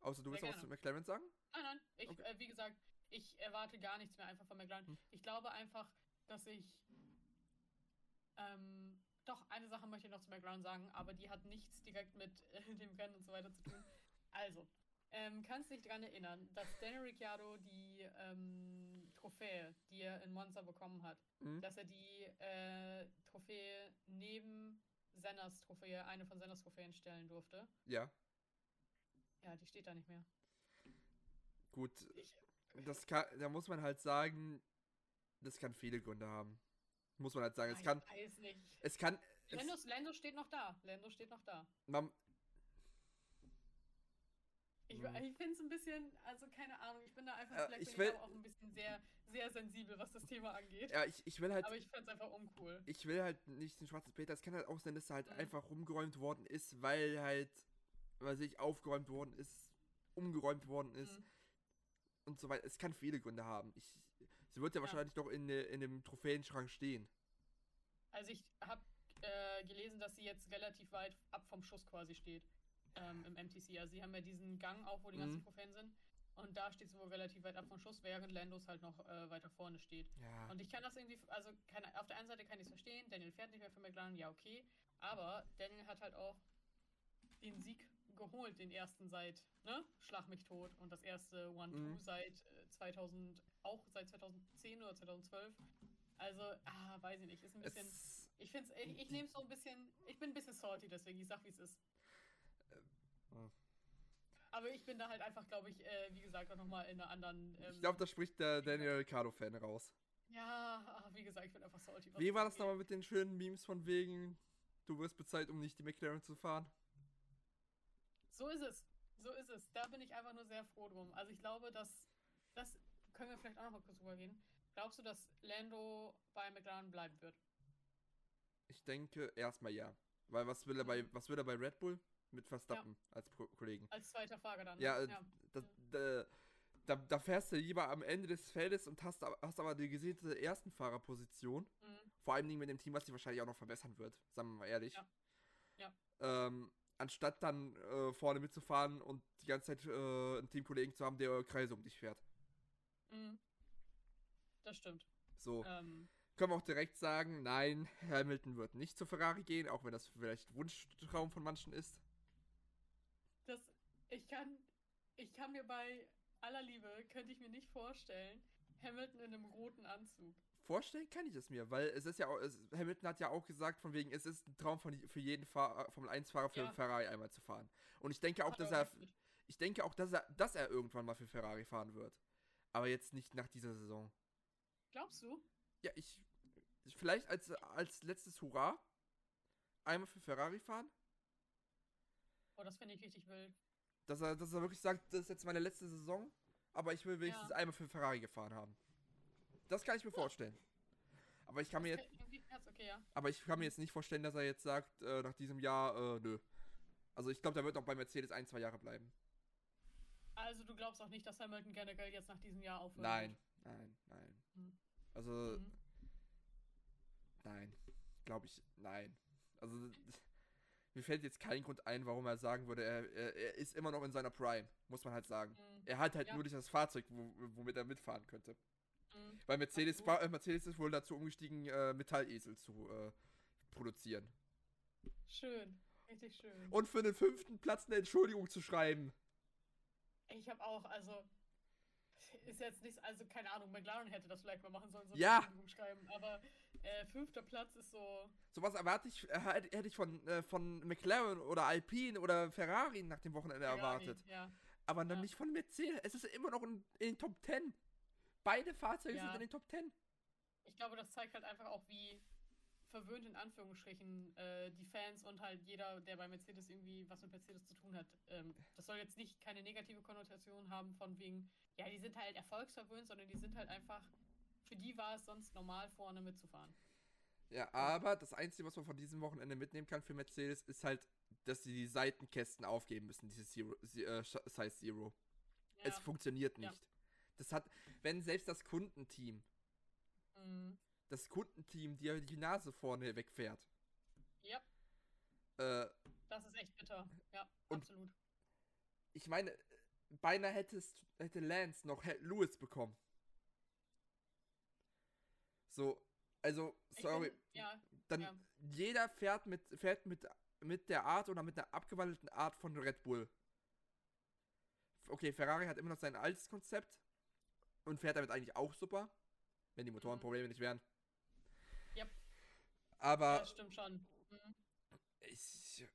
Außer du Sehr willst noch was gerne. zu McLaren sagen? Nein, nein, ich, Okay. äh, wie gesagt, ich erwarte gar nichts mehr einfach von McLaren. Hm. Ich glaube einfach, dass ich. Ähm, doch, eine Sache möchte ich noch zu McLaren sagen, aber die hat nichts direkt mit äh, dem Rennen und so weiter zu tun. Also, ähm, kannst dich daran erinnern, dass Daniel Ricciardo die ähm, Trophäe, die er in Monza bekommen hat, Mhm. dass er die äh, Trophäe neben Sennas Trophäe, eine von Sennas Trophäen stellen durfte? Ja, Ja, die steht da nicht mehr. gut. Ich, Das kann, da muss man halt sagen, das kann viele Gründe haben. Muss man halt sagen. Es ich kann, weiß nicht. es kann, es, Lando, Lando steht noch da. Lando steht noch da. man, Ich, Hm. ich finde es ein bisschen, also keine Ahnung, ich bin da einfach, Äh, vielleicht ich will- ich auch ein bisschen sehr, sehr sensibel, was das Thema angeht. ja, ich, ich will halt, Aber ich fände es einfach uncool. ich will halt nicht den schwarzen Peter. Es kann halt auch sein, dass er halt Mhm. einfach rumgeräumt worden ist, weil halt, weil sich aufgeräumt worden ist, umgeräumt worden ist Mhm. und so weiter. Es kann viele Gründe haben. Ich, sie wird ja, Ja. wahrscheinlich doch in, in dem Trophäenschrank stehen. Also ich habe äh, gelesen, dass sie jetzt relativ weit ab vom Schuss quasi steht ähm, im MTC. Also sie haben ja diesen Gang auch, wo die ganzen Mhm. Trophäen sind. Und da steht sie wohl relativ weit ab vom Schuss, während Landos halt noch äh, weiter vorne steht. Ja. Und ich kann das irgendwie, also keine, auf der einen Seite kann ich es verstehen, Daniel fährt nicht mehr für McLaren, ja okay, aber Daniel hat halt auch den Sieg geholt, den ersten seit, ne, Schlag mich tot und das erste One-Two Mhm. seit äh, 2000, auch seit 2010 oder 2012. Also, ah, weiß ich nicht, ist ein bisschen, Es, ich finde ich, ich nehme es so ein bisschen, ich bin ein bisschen salty deswegen, ich sag wie es ist. Aber ich bin da halt einfach, glaube ich, äh, wie gesagt, auch nochmal in einer anderen. Ähm, ich glaube, da spricht der Daniel Ricciardo-Fan raus. Ja, ach, wie gesagt, ich bin einfach salty. Wie war das nochmal mit den schönen Memes von wegen, du wirst bezahlt, um nicht die McLaren zu fahren? So ist es. So ist es. Da bin ich einfach nur sehr froh drum. Also ich glaube, dass das können wir vielleicht auch noch mal kurz drüber gehen. Glaubst du, dass Lando bei McLaren bleiben wird? Ich denke erstmal ja. Weil was will er bei, was will er bei Red Bull? Mit Verstappen als Pro Kollegen. Als zweiter Fahrer dann. ne? Ja, äh, Da, da, da, da fährst du lieber am Ende des Feldes und hast, aber- hast aber die gesicherte ersten Fahrerposition. Mhm. Vor allem mit dem Team, was sich wahrscheinlich auch noch verbessern wird, sagen wir mal ehrlich. Ja. Ja. Ähm, anstatt dann äh, vorne mitzufahren und die ganze Zeit äh, einen Teamkollegen zu haben, der Kreise um dich fährt. Mhm. Das stimmt. So, Ähm, können wir auch direkt sagen, nein, Hamilton wird nicht zu Ferrari gehen, auch wenn das vielleicht Wunschtraum von manchen ist. Ich kann, ich kann mir bei aller Liebe, könnte ich mir nicht vorstellen, Hamilton in einem roten Anzug. Vorstellen kann ich es mir, weil es ist ja auch, es, Hamilton hat ja auch gesagt, von wegen, es ist ein Traum von, für jeden Fahr Formel 1-Fahrer für Ja. Ferrari einmal zu fahren. Und ich denke auch, Hat dass er ich denke auch, dass er, dass er irgendwann mal für Ferrari fahren wird. Aber jetzt nicht nach dieser Saison. Glaubst du? Ja, ich, ich vielleicht als, als letztes Hurra einmal für Ferrari fahren, Oh, das finde ich richtig wild. Dass er, dass er wirklich sagt, das ist jetzt meine letzte Saison, aber ich will wenigstens Ja. einmal für Ferrari gefahren haben. Das kann ich mir vorstellen. Aber ich kann mir Das jetzt, kann- irgendwie- das- Okay, ja. aber ich kann mir jetzt nicht vorstellen, dass er jetzt sagt, äh, nach diesem Jahr, äh, nö. Also ich glaube, der wird auch bei Mercedes ein, zwei Jahre bleiben. Also du glaubst auch nicht, dass Hamilton generell jetzt nach diesem Jahr aufhört? Nein, nein, nein. Hm. Also, Mhm. nein. Glaube ich, nein. Also, mir fällt jetzt kein Grund ein, warum er sagen würde, er, er, er ist immer noch in seiner Prime, muss man halt sagen. Mhm. Er hat halt Ja. nur nicht das Fahrzeug, wo, womit er mitfahren könnte. Mhm. Weil Mercedes, Absolut. ba- äh, Mercedes ist wohl dazu umgestiegen, äh, Metallesel zu äh, produzieren. Schön. Richtig schön. Und für den fünften Platz eine Entschuldigung zu schreiben. Ich habe auch, also ist jetzt nicht, also keine Ahnung, McLaren hätte das vielleicht mal machen sollen, so Ja. Schreiben, aber äh, fünfter Platz ist so, Sowas erwarte ich, äh, hätte hätte ich von, äh, von McLaren oder Alpine oder Ferrari nach dem Wochenende Ferrari, erwartet. Ja, Aber dann Ja. nicht von Mercedes. Es ist immer noch in, in den Top 10. Beide Fahrzeuge Ja. sind in den Top 10. ich glaube, das zeigt halt einfach auch, wie verwöhnt in Anführungsstrichen äh, die Fans und halt jeder, der bei Mercedes irgendwie was mit Mercedes zu tun hat. Ähm, das soll jetzt nicht keine negative Konnotation haben von wegen, ja, die sind halt erfolgsverwöhnt, sondern die sind halt einfach, für die war es sonst normal vorne mitzufahren. Ja, aber das Einzige, was man von diesem Wochenende mitnehmen kann für Mercedes, ist halt, dass sie die Seitenkästen aufgeben müssen, dieses Zero, äh, Size Zero. Ja. Es funktioniert Ja. nicht. Das hat, wenn selbst das Kundenteam, Mhm. Das Kundenteam dir die Nase vorne wegfährt, Ja, äh, das ist echt bitter. Ja, absolut. ich meine, beinahe hättest, hätte Lance noch Lewis bekommen. So, also, sorry, bin- ja, dann ja. jeder fährt mit fährt mit mit der Art oder mit einer abgewandelten Art von Red Bull. Okay, Ferrari hat immer noch sein altes Konzept und fährt damit eigentlich auch super, wenn die Motorenprobleme nicht wären. Aber das stimmt schon. Mhm. ich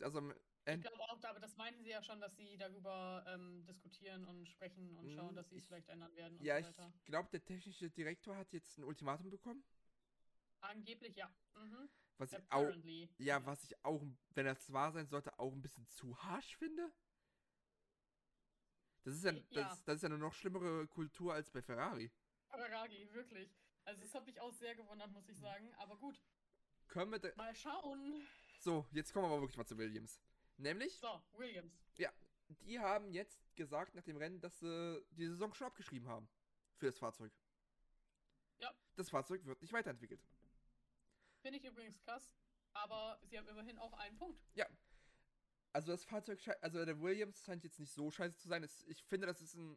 also Ich glaube auch, aber das meinten sie ja schon, dass sie darüber ähm, diskutieren und sprechen und schauen, Mm, dass sie es ich- vielleicht ändern werden und ja, so ich glaube, der technische Direktor hat jetzt ein Ultimatum bekommen, Angeblich ja. Mhm. was ich auch Apparently. ja, was ich auch, wenn das wahr sein sollte, auch ein bisschen zu harsch finde. Das ist ja, Ja. Das, das ist ja eine noch schlimmere Kultur als bei Ferrari. Ferrari, wirklich. Also das hat mich auch sehr gewundert, muss ich sagen. Aber gut, Können wir mal schauen. so, jetzt kommen wir aber wirklich mal zu Williams. Nämlich, So, Williams. die haben jetzt gesagt nach dem Rennen, dass sie die Saison schon abgeschrieben haben. Für das Fahrzeug. Ja. Das Fahrzeug wird nicht weiterentwickelt. Finde ich übrigens krass. Aber sie haben immerhin auch einen Punkt. Also das Fahrzeug, also der Williams scheint jetzt nicht so scheiße zu sein. Ich finde, das ist ein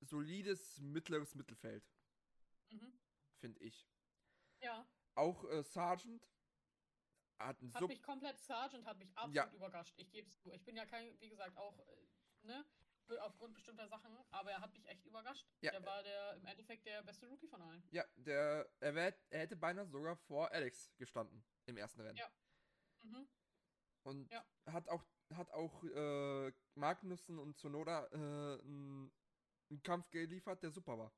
solides mittleres Mittelfeld, Mhm. Finde ich. Ja, Auch äh, Sargent hat einen hat Sub mich komplett, Sergeant hat mich absolut Ja. überrascht. Ich gebe es zu. Ich bin ja kein, wie gesagt, auch, äh, ne, aufgrund bestimmter Sachen, aber er hat mich echt überrascht. Ja. Der war der im Endeffekt der beste Rookie von allen. Ja, der, er, wär, er hätte beinahe sogar vor Alex gestanden im ersten Rennen. Ja. Mhm. Und Ja. hat auch, hat auch äh, Magnussen und Sonoda äh, einen Kampf geliefert, der super war.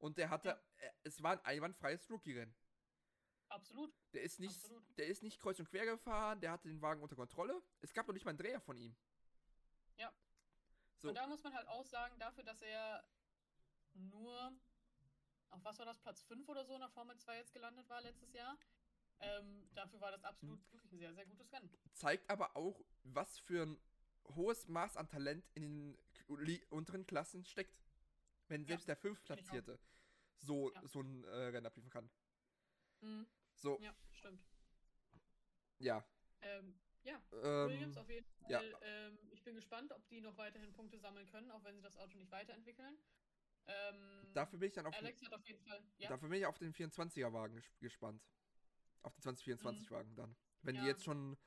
Und der hatte, Ja. äh, es war ein einwandfreies Rookie-Rennen. Absolut. Der ist nicht, Absolut. der ist nicht kreuz und quer gefahren, der hatte den Wagen unter Kontrolle. Es gab noch nicht mal einen Dreher von ihm. So. Und da muss man halt auch sagen, dafür, dass er nur, auf was war das, Platz 5 oder so in der Formel 2 jetzt gelandet war letztes Jahr, ähm, dafür war das absolut Hm. wirklich ein sehr, sehr gutes Rennen. Zeigt aber auch, was für ein hohes Maß an Talent in den unteren Klassen steckt. Wenn Ja, selbst der ich auch. Fünftplatzierte so, Ja. so ein äh, Rennen abliefern kann. Mhm. So, Ja, stimmt. ja. Ähm, ja, Williams Ähm, auf jeden Fall. ja. Ähm, ich bin gespannt, ob die noch weiterhin Punkte sammeln können, auch wenn sie das Auto nicht weiterentwickeln. Ähm, dafür bin ich dann auf, den- Alex hat auf jeden Fall. Ja, dafür bin ich auf den 24er-Wagen ges gespannt. Auf den 2024-Wagen dann. Wenn die Mhm. Ja. jetzt schon.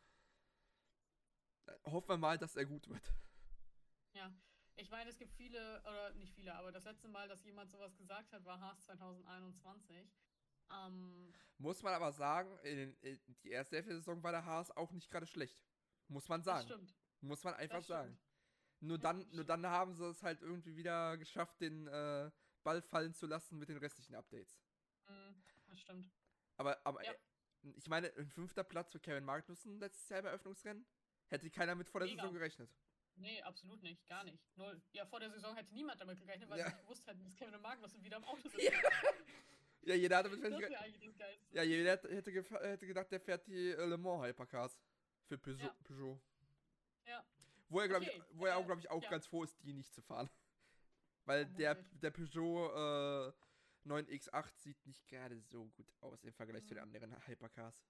äh, Hoffen wir mal, dass er gut wird. Ich meine, es gibt viele, oder nicht viele, aber das letzte Mal, dass jemand sowas gesagt hat, war Haas 2021. Ähm, Muss man aber sagen, in, in die erste Hälfte der Saison war der Haas auch nicht gerade schlecht. Muss man das sagen. stimmt. Muss man einfach Das sagen. Nur Ja, dann, das nur dann haben sie es halt irgendwie wieder geschafft, den äh, Ball fallen zu lassen mit den restlichen Updates. Mhm, das stimmt. Aber, aber Ja. äh, ich meine, ein fünfter Platz für Kevin Magnussen letztes Jahr im Eröffnungsrennen hätte keiner mit vor der Mega. Saison gerechnet. Nee, absolut nicht. Gar nicht. Null. Ja, vor der Saison hätte niemand damit gerechnet, weil Ja. sie nicht gewusst hätten, dass Kevin und Magnussen wieder im Auto sind. Ja. Ja, jeder hatte mit Das eigentlich Geilste. Ja, jeder hätte, gef- hätte gedacht, der fährt die äh, Le Mans Hypercars für Peugeot. Ja. Peugeot. Ja. Wo er, glaube Okay, ich, wo er auch, äh, glaube ich, auch ja. ganz froh ist, die nicht zu fahren. Weil der, Vermutlich. der Peugeot äh, 9X8 sieht nicht gerade so gut aus im Vergleich zu den Mhm. anderen Hypercars.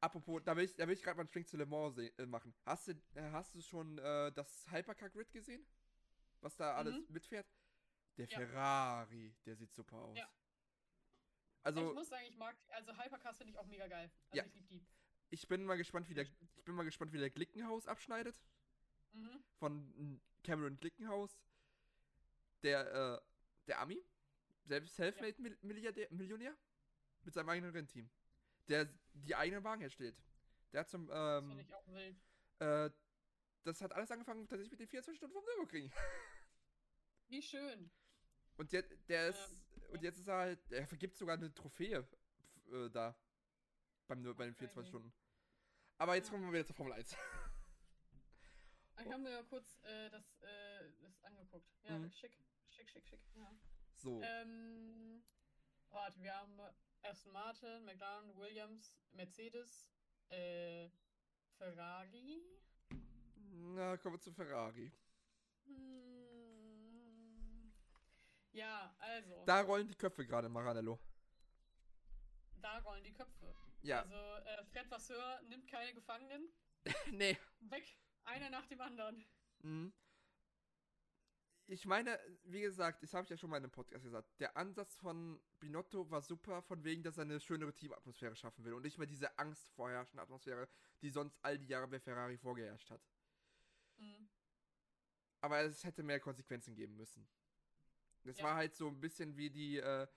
Apropos, da will ich, da will ich gerade mal einen Schwenk zu Le Mans äh, machen. Hast du, äh, hast du schon äh, das Hypercar-Grid gesehen? Was da alles Mhm. mitfährt? Der Ja. Ferrari, der sieht super aus. Ja. Also, ich muss sagen, ich mag, also Hypercars finde ich auch mega geil. Also Ja. ich liebe die. ich bin mal gespannt, wie der, ich bin mal gespannt, wie der Glickenhaus abschneidet. Mhm. von Cameron Glickenhaus, der, äh, der Ami, selbst Selfmade Mil Milliardär, Millionär, mit seinem eigenen Rennteam, der die eigenen Wagen herstellt. Der hat zum, Das ähm, wild. äh, das hat alles angefangen tatsächlich mit den 24 Stunden vom Nürburgring. Wie schön. Und der, der ist, Ähm, und jetzt ist er halt, er vergibt sogar eine Trophäe äh, da, beim, bei den Okay. 24 Stunden. Aber jetzt kommen wir wieder zur Formel 1. Ich habe mir ja kurz äh, das, äh, das angeguckt. Ja, Mhm. schick. Schick, schick, schick. Ja. So, Ähm, warte, wir haben Aston Martin, McLaren, Williams, Mercedes, äh, Ferrari. na, kommen wir zu Ferrari. Hm. Ja, also, Da rollen die Köpfe gerade, Maranello. da rollen die Köpfe. Ja, Also, äh, Fred Vasseur nimmt keine Gefangenen. nee. Weg, einer nach dem anderen. Mhm. Ich meine, wie gesagt, das habe ich ja schon mal in einem Podcast gesagt, der Ansatz von Binotto war super, von wegen, dass er eine schönere Teamatmosphäre schaffen will und nicht mehr diese Angst vorherrschende Atmosphäre, die sonst all die Jahre bei Ferrari vorgeherrscht hat. Mhm. Aber es hätte mehr Konsequenzen geben müssen. Das Ja. war halt so ein bisschen wie die, äh,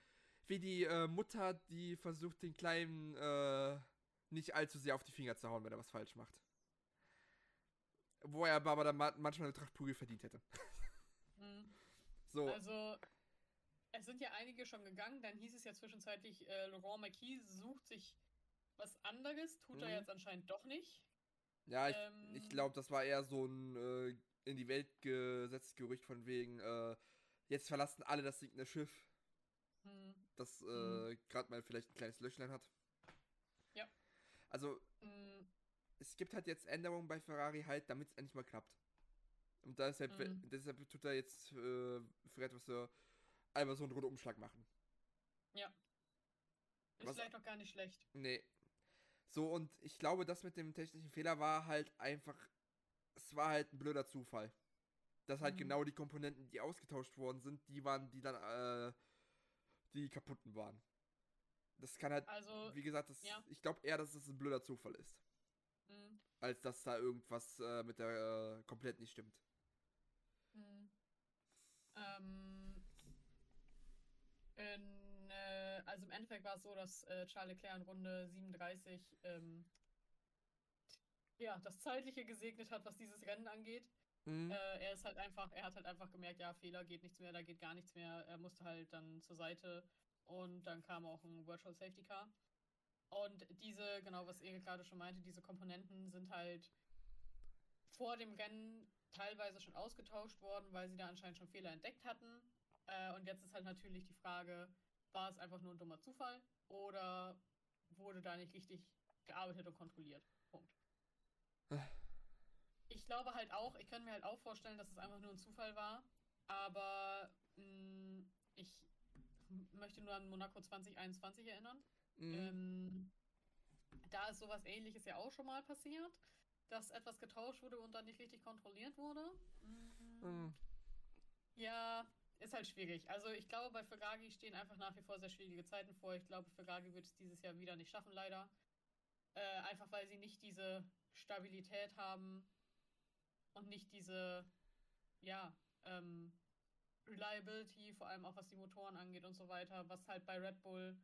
wie die äh, Mutter, die versucht, den Kleinen äh, nicht allzu sehr auf die Finger zu hauen, wenn er was falsch macht. Wo er aber dann ma manchmal eine Tracht Prügel verdient hätte. Mhm. So. Also, es sind ja einige schon gegangen. Dann hieß es ja zwischenzeitlich, äh, Laurent Marquis sucht sich was anderes. Tut er Mhm. jetzt anscheinend doch nicht. Ja, ich, Ähm, ich glaube, das war eher so ein äh, in die Welt gesetztes Gerücht von wegen, äh, jetzt verlassen alle das sinkende Schiff, Hm. das äh, Mhm. gerade mal vielleicht ein kleines Löchlein hat. Ja. Also, Hm. es gibt halt jetzt Änderungen bei Ferrari halt, damit es endlich mal klappt. Und deshalb, Mhm. deshalb tut er jetzt äh, für etwas so einfach so einen Rundumschlag machen. Ist Was- vielleicht auch gar nicht schlecht. Nee. So, und ich glaube, das mit dem technischen Fehler war halt einfach, es war halt ein blöder Zufall. Dass halt Mhm. genau die Komponenten, die ausgetauscht worden sind, die waren, die dann, äh, die kaputten waren. Das kann halt, Also, wie gesagt, das, ja. ich glaube eher, dass es ein blöder Zufall ist, hm, als dass da irgendwas äh, mit der äh, komplett nicht stimmt. Hm. Ähm, in, äh, also im Endeffekt war es so, dass äh, Charles Leclerc in Runde 37 ähm, ja, das Zeitliche gesegnet hat, was dieses Rennen angeht. Mhm. Äh, er ist halt einfach, er hat halt einfach gemerkt, ja, Fehler geht nichts mehr, da geht gar nichts mehr. Er musste halt dann zur Seite und dann kam auch ein Virtual Safety Car. Und diese, genau was Erik gerade schon meinte, diese Komponenten sind halt vor dem Rennen teilweise schon ausgetauscht worden, weil sie da anscheinend schon Fehler entdeckt hatten. Äh, und jetzt ist halt natürlich die Frage, war es einfach nur ein dummer Zufall oder wurde da nicht richtig gearbeitet und kontrolliert? Punkt. Ich glaube halt auch, ich könnte mir halt auch vorstellen, dass es einfach nur ein Zufall war, aber mh, mm, ich möchte nur an Monaco 2021 erinnern. Mhm. Ähm, da ist sowas ähnliches ja auch schon mal passiert, dass etwas getauscht wurde und dann nicht richtig kontrolliert wurde. Mhm. Mhm. Ja, ist halt schwierig. Also ich glaube, bei Ferrari stehen einfach nach wie vor sehr schwierige Zeiten vor. Ich glaube, Ferrari wird es dieses Jahr wieder nicht schaffen, leider. Äh, einfach weil sie nicht diese Stabilität haben und nicht diese, ja, ähm, Reliability, vor allem auch was die Motoren angeht und so weiter, was halt bei Red Bull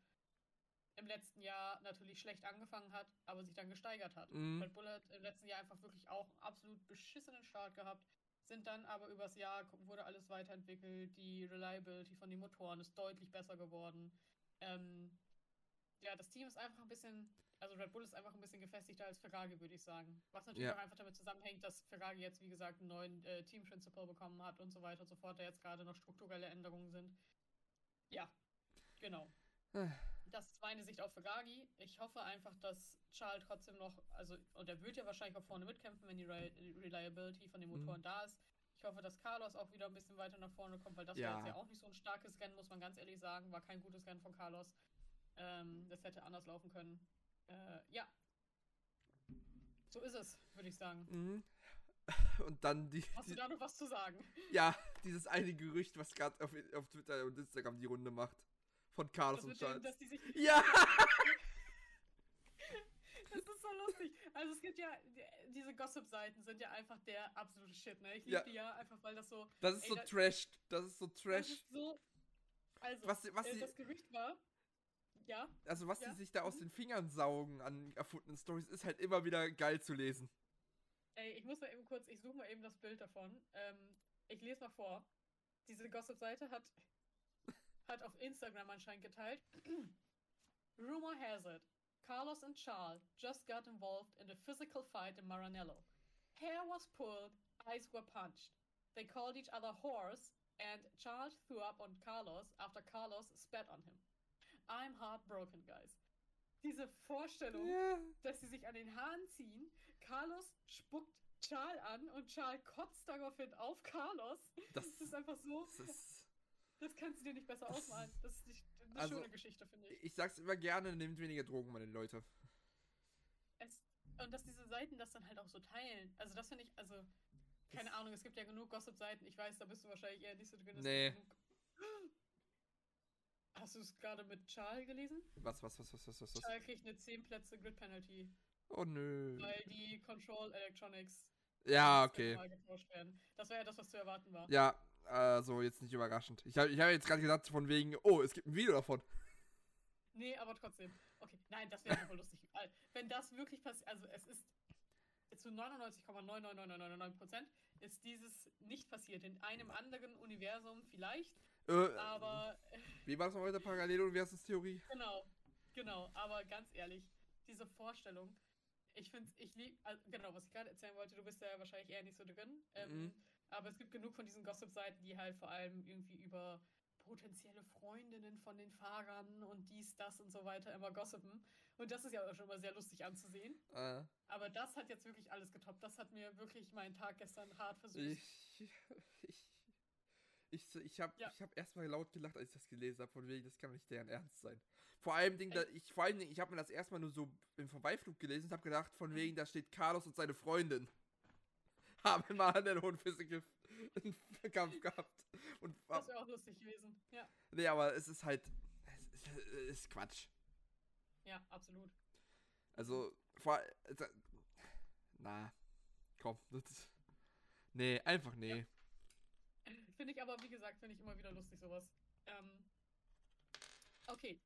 im letzten Jahr natürlich schlecht angefangen hat, aber sich dann gesteigert hat. Mhm. Red Bull hat im letzten Jahr einfach wirklich auch einen absolut beschissenen Start gehabt, sind dann aber übers Jahr wurde alles weiterentwickelt, die Reliability von den Motoren ist deutlich besser geworden. Ähm, ja, das Team ist einfach ein bisschen, also Red Bull ist einfach ein bisschen gefestigter als Ferrari, würde ich sagen. Was natürlich ja. auch einfach damit zusammenhängt, dass Ferrari jetzt, wie gesagt, einen neuen äh, Team Principal bekommen hat und so weiter und so fort, da jetzt gerade noch strukturelle Änderungen sind. Ja, genau. Das ist meine Sicht auf Ferrari. Ich hoffe einfach, dass Charles trotzdem noch, also, und er wird ja wahrscheinlich auch vorne mitkämpfen, wenn die Re Reliability von den mhm. Motoren mhm. da ist. Ich hoffe, dass Carlos auch wieder ein bisschen weiter nach vorne kommt, weil das ja. war jetzt ja auch nicht so ein starkes Rennen, muss man ganz ehrlich sagen. War kein gutes Rennen von Carlos. Ähm, das hätte anders laufen können. Äh, ja. So ist es, würde ich sagen. Mhm. Und dann die. Hast du da noch was zu sagen? Ja, dieses eine Gerücht, was gerade auf, auf Twitter und Instagram die Runde macht. Von Carlos und Charles. Dass die sich ja! Das ist so lustig. Also es gibt ja, diese Gossip-Seiten sind ja einfach der absolute Shit, ne? Ich liebe ja. die ja einfach, weil das so... Das ist ey, so da, trash. Das ist so trash. Das ist so... Also, was, was äh, das Gerücht war, ja. Also was ja. die sich da aus mhm. den Fingern saugen an erfundenen Stories, ist halt immer wieder geil zu lesen. Ey, ich muss mal eben kurz, ich suche mal eben das Bild davon. Ähm, ich lese mal vor. Diese Gossip-Seite hat, hat auf Instagram anscheinend geteilt. Rumor has it. Carlos and Charles just got involved in a physical fight in Maranello. Hair was pulled, eyes were punched. They called each other horse, and Charles threw up on Carlos after Carlos spat on him. I'm heartbroken, guys. Diese Vorstellung, yeah. dass sie sich an den Haaren ziehen, Carlos spuckt Charles an und Charles kotzt daraufhin auf Carlos. Das, das ist einfach so. Das, ist, das, kannst du dir nicht besser das ausmalen. Das ist nicht, eine also, schöne Geschichte, finde ich. Ich sag's immer gerne, nehmt weniger Drogen, meine Leute. Es, und dass diese Seiten das dann halt auch so teilen. Also das finde ich, also, keine Ahnung, es gibt ja genug Gossip-Seiten. Ich weiß, da bist du wahrscheinlich eher nicht so drin. Nee. Hast du es gerade mit Charles gelesen? Was, was, was, was, was, was? Charles kriegt eine 10 Plätze Grid Penalty. Oh nö. Weil die Control Electronics ja, okay. Das war ja das, was zu erwarten war. Ja, also jetzt nicht überraschend. Ich habe ich hab jetzt gerade gesagt, von wegen, oh, es gibt ein Video davon. Nee, aber trotzdem. Okay, nein, das wäre einfach lustig. Wenn das wirklich passiert, also es ist zu 99,99999% ist dieses nicht passiert. In einem anderen Universum vielleicht, äh, aber. Wie war das noch heute? Paralleluniversumstheorie? Genau, genau. Aber ganz ehrlich, diese Vorstellung, ich finde ich liebe, also genau, was ich gerade erzählen wollte, du bist ja wahrscheinlich eher nicht so drin. Ähm, mhm. Aber es gibt genug von diesen Gossip-Seiten, die halt vor allem irgendwie über potenzielle Freundinnen von den Fahrern und dies, das und so weiter immer gossipen. Und das ist ja auch schon mal sehr lustig anzusehen. Äh. Aber das hat jetzt wirklich alles getoppt. Das hat mir wirklich meinen Tag gestern hart versüßt. Ich, ich, ich, ich habe ja. hab erstmal laut gelacht, als ich das gelesen habe, von wegen, das kann nicht deren Ernst sein. Vor allem, Ding, da, ich, vor allem, ich habe mir das erstmal nur so im Vorbeiflug gelesen und habe gedacht, von wegen, da steht Carlos und seine Freundin. Haben mal einen hohen Physical Kampf gehabt. Und, das wäre auch lustig gewesen, ja. Nee, aber es ist halt, es ist, es ist Quatsch. Ja, absolut. Also, vor, also, na, komm, das, nee, einfach nee. Ja. Finde ich aber, wie gesagt, finde ich immer wieder lustig, sowas. Ähm, okay.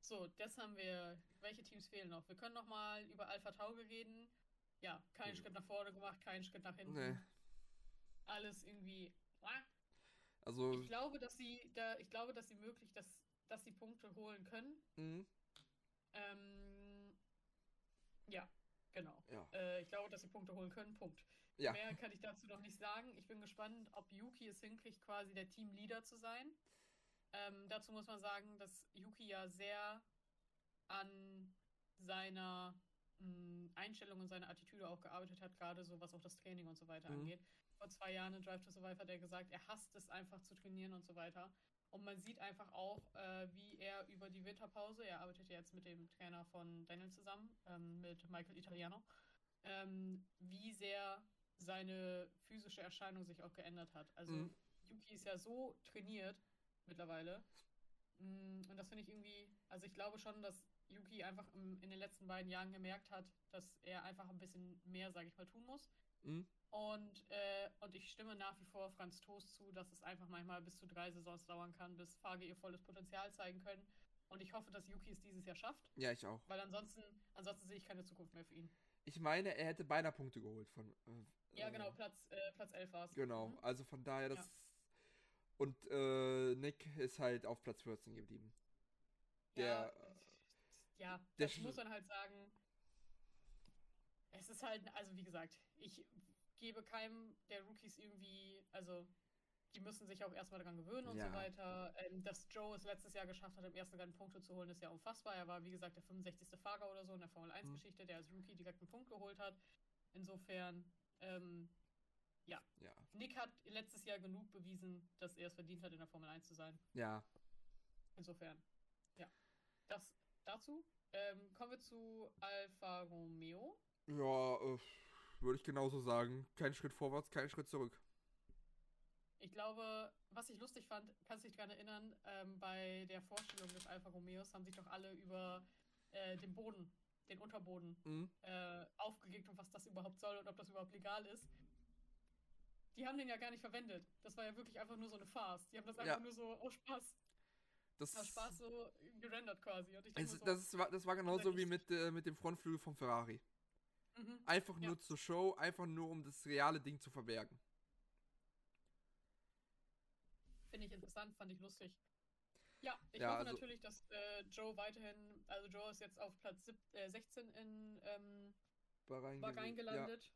So, das haben wir. Welche Teams fehlen noch? Wir können noch mal über Alpha Tauri reden. Ja, keinen hm. Schritt nach vorne gemacht, keinen Schritt nach hinten. Nee. Alles irgendwie. Also. Ich glaube, dass sie da, ich glaube, dass sie möglich, dass, dass sie Punkte holen können. Mhm. Ähm, ja, genau. Ja. Äh, ich glaube, dass sie Punkte holen können. Punkt. Ja. Mehr kann ich dazu noch nicht sagen. Ich bin gespannt, ob Yuki es hinkriegt, quasi der Teamleader zu sein. Ähm, dazu muss man sagen, dass Yuki ja sehr an seiner mh, Einstellung und seiner Attitüde auch gearbeitet hat, gerade so was auch das Training und so weiter Mhm. angeht. Vor zwei Jahren in Drive to Survive hat er gesagt, er hasst es einfach zu trainieren und so weiter. Und man sieht einfach auch, äh, wie er über die Winterpause, er arbeitet ja jetzt mit dem Trainer von Daniel zusammen, ähm, mit Michael Italiano, ähm, wie sehr seine physische Erscheinung sich auch geändert hat. Also Mhm. Yuki ist ja so trainiert mittlerweile. Mm, Und das finde ich irgendwie, also ich glaube schon, dass Yuki einfach im, in den letzten beiden Jahren gemerkt hat, dass er einfach ein bisschen mehr, sage ich mal, tun muss. Mhm. Und, äh, und ich stimme nach wie vor Franz Toast zu, dass es einfach manchmal bis zu drei Saisons dauern kann, bis Fage ihr volles Potenzial zeigen können. Und ich hoffe, dass Yuki es dieses Jahr schafft, Ja, ich auch. weil ansonsten, ansonsten sehe ich keine Zukunft mehr für ihn. Ich meine, er hätte beinahe Punkte geholt von. Äh, Ja, äh, genau, Platz, äh, Platz 11 war es. Genau, Mhm. also von daher, das. Ja. Und äh, Nick ist halt auf Platz 14 geblieben. Der. ja, ja, das Sch- muss man halt sagen. Es ist halt, also wie gesagt, ich gebe keinem der Rookies irgendwie, also die müssen sich auch erstmal daran gewöhnen und Ja. so weiter. Ähm, dass Joe es letztes Jahr geschafft hat, im ersten Rennen Punkte zu holen, ist ja unfassbar. Er war, wie gesagt, der 65. Fahrer oder so in der Formel Mhm. 1-Geschichte, der als Rookie direkt einen Punkt geholt hat. Insofern, ähm, Ja. Nick hat letztes Jahr genug bewiesen, dass er es verdient hat, in der Formel 1 zu sein. Ja. Insofern, ja. Das dazu. Ähm, kommen wir zu Alfa Romeo. Ja, äh, würde ich genauso sagen. Kein Schritt vorwärts, kein Schritt zurück. Ich glaube, was ich lustig fand, kannst du dich daran erinnern, ähm, bei der Vorstellung des Alfa Romeos haben sich doch alle über äh, den Boden, den Unterboden Mhm. äh, aufgeregt und was das überhaupt soll und ob das überhaupt legal ist. Die haben den ja gar nicht verwendet. Das war ja wirklich einfach nur so eine Farce. Die haben das einfach Ja. nur so aus Spaß, Das, aus Spaß so gerendert quasi. Mir so, das, ist, das war genauso wie mit, äh, mit dem Frontflügel vom Ferrari. mhm. Einfach Ja. nur zur Show, einfach nur um das reale Ding zu verbergen. Finde ich interessant, fand ich lustig. Ja, ich Ja, hoffe also- natürlich, dass äh, Joe weiterhin, also Joe ist jetzt auf Platz sieb, äh, 16 in ähm, Bahrain, Bahrain gelandet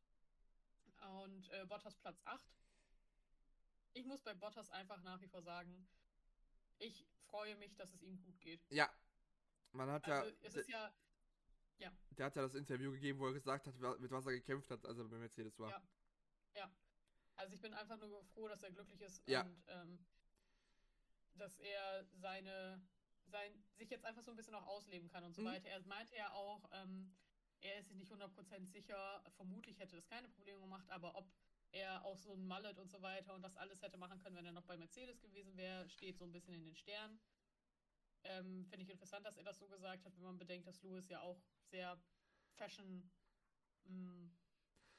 und äh, Bottas Platz 8. Ich muss bei Bottas einfach nach wie vor sagen, ich freue mich, dass es ihm gut geht. Ja. ja. Man hat Also ja, es der, ist ja, der hat ja das Interview gegeben, wo er gesagt hat, mit was er gekämpft hat, als er bei Mercedes war. Ja. also ich bin einfach nur froh, dass er glücklich ist Ja. und ähm, dass er seine, sein, sich jetzt einfach so ein bisschen auch ausleben kann und so Mhm. weiter. Er meinte ja auch, ähm, er ist sich nicht 100% sicher, vermutlich hätte das keine Probleme gemacht, aber ob er auch so ein Mallet und so weiter und das alles hätte machen können, wenn er noch bei Mercedes gewesen wäre, steht so ein bisschen in den Sternen. Ähm, Finde ich interessant, dass er das so gesagt hat, wenn man bedenkt, dass Lewis ja auch sehr fashion mh,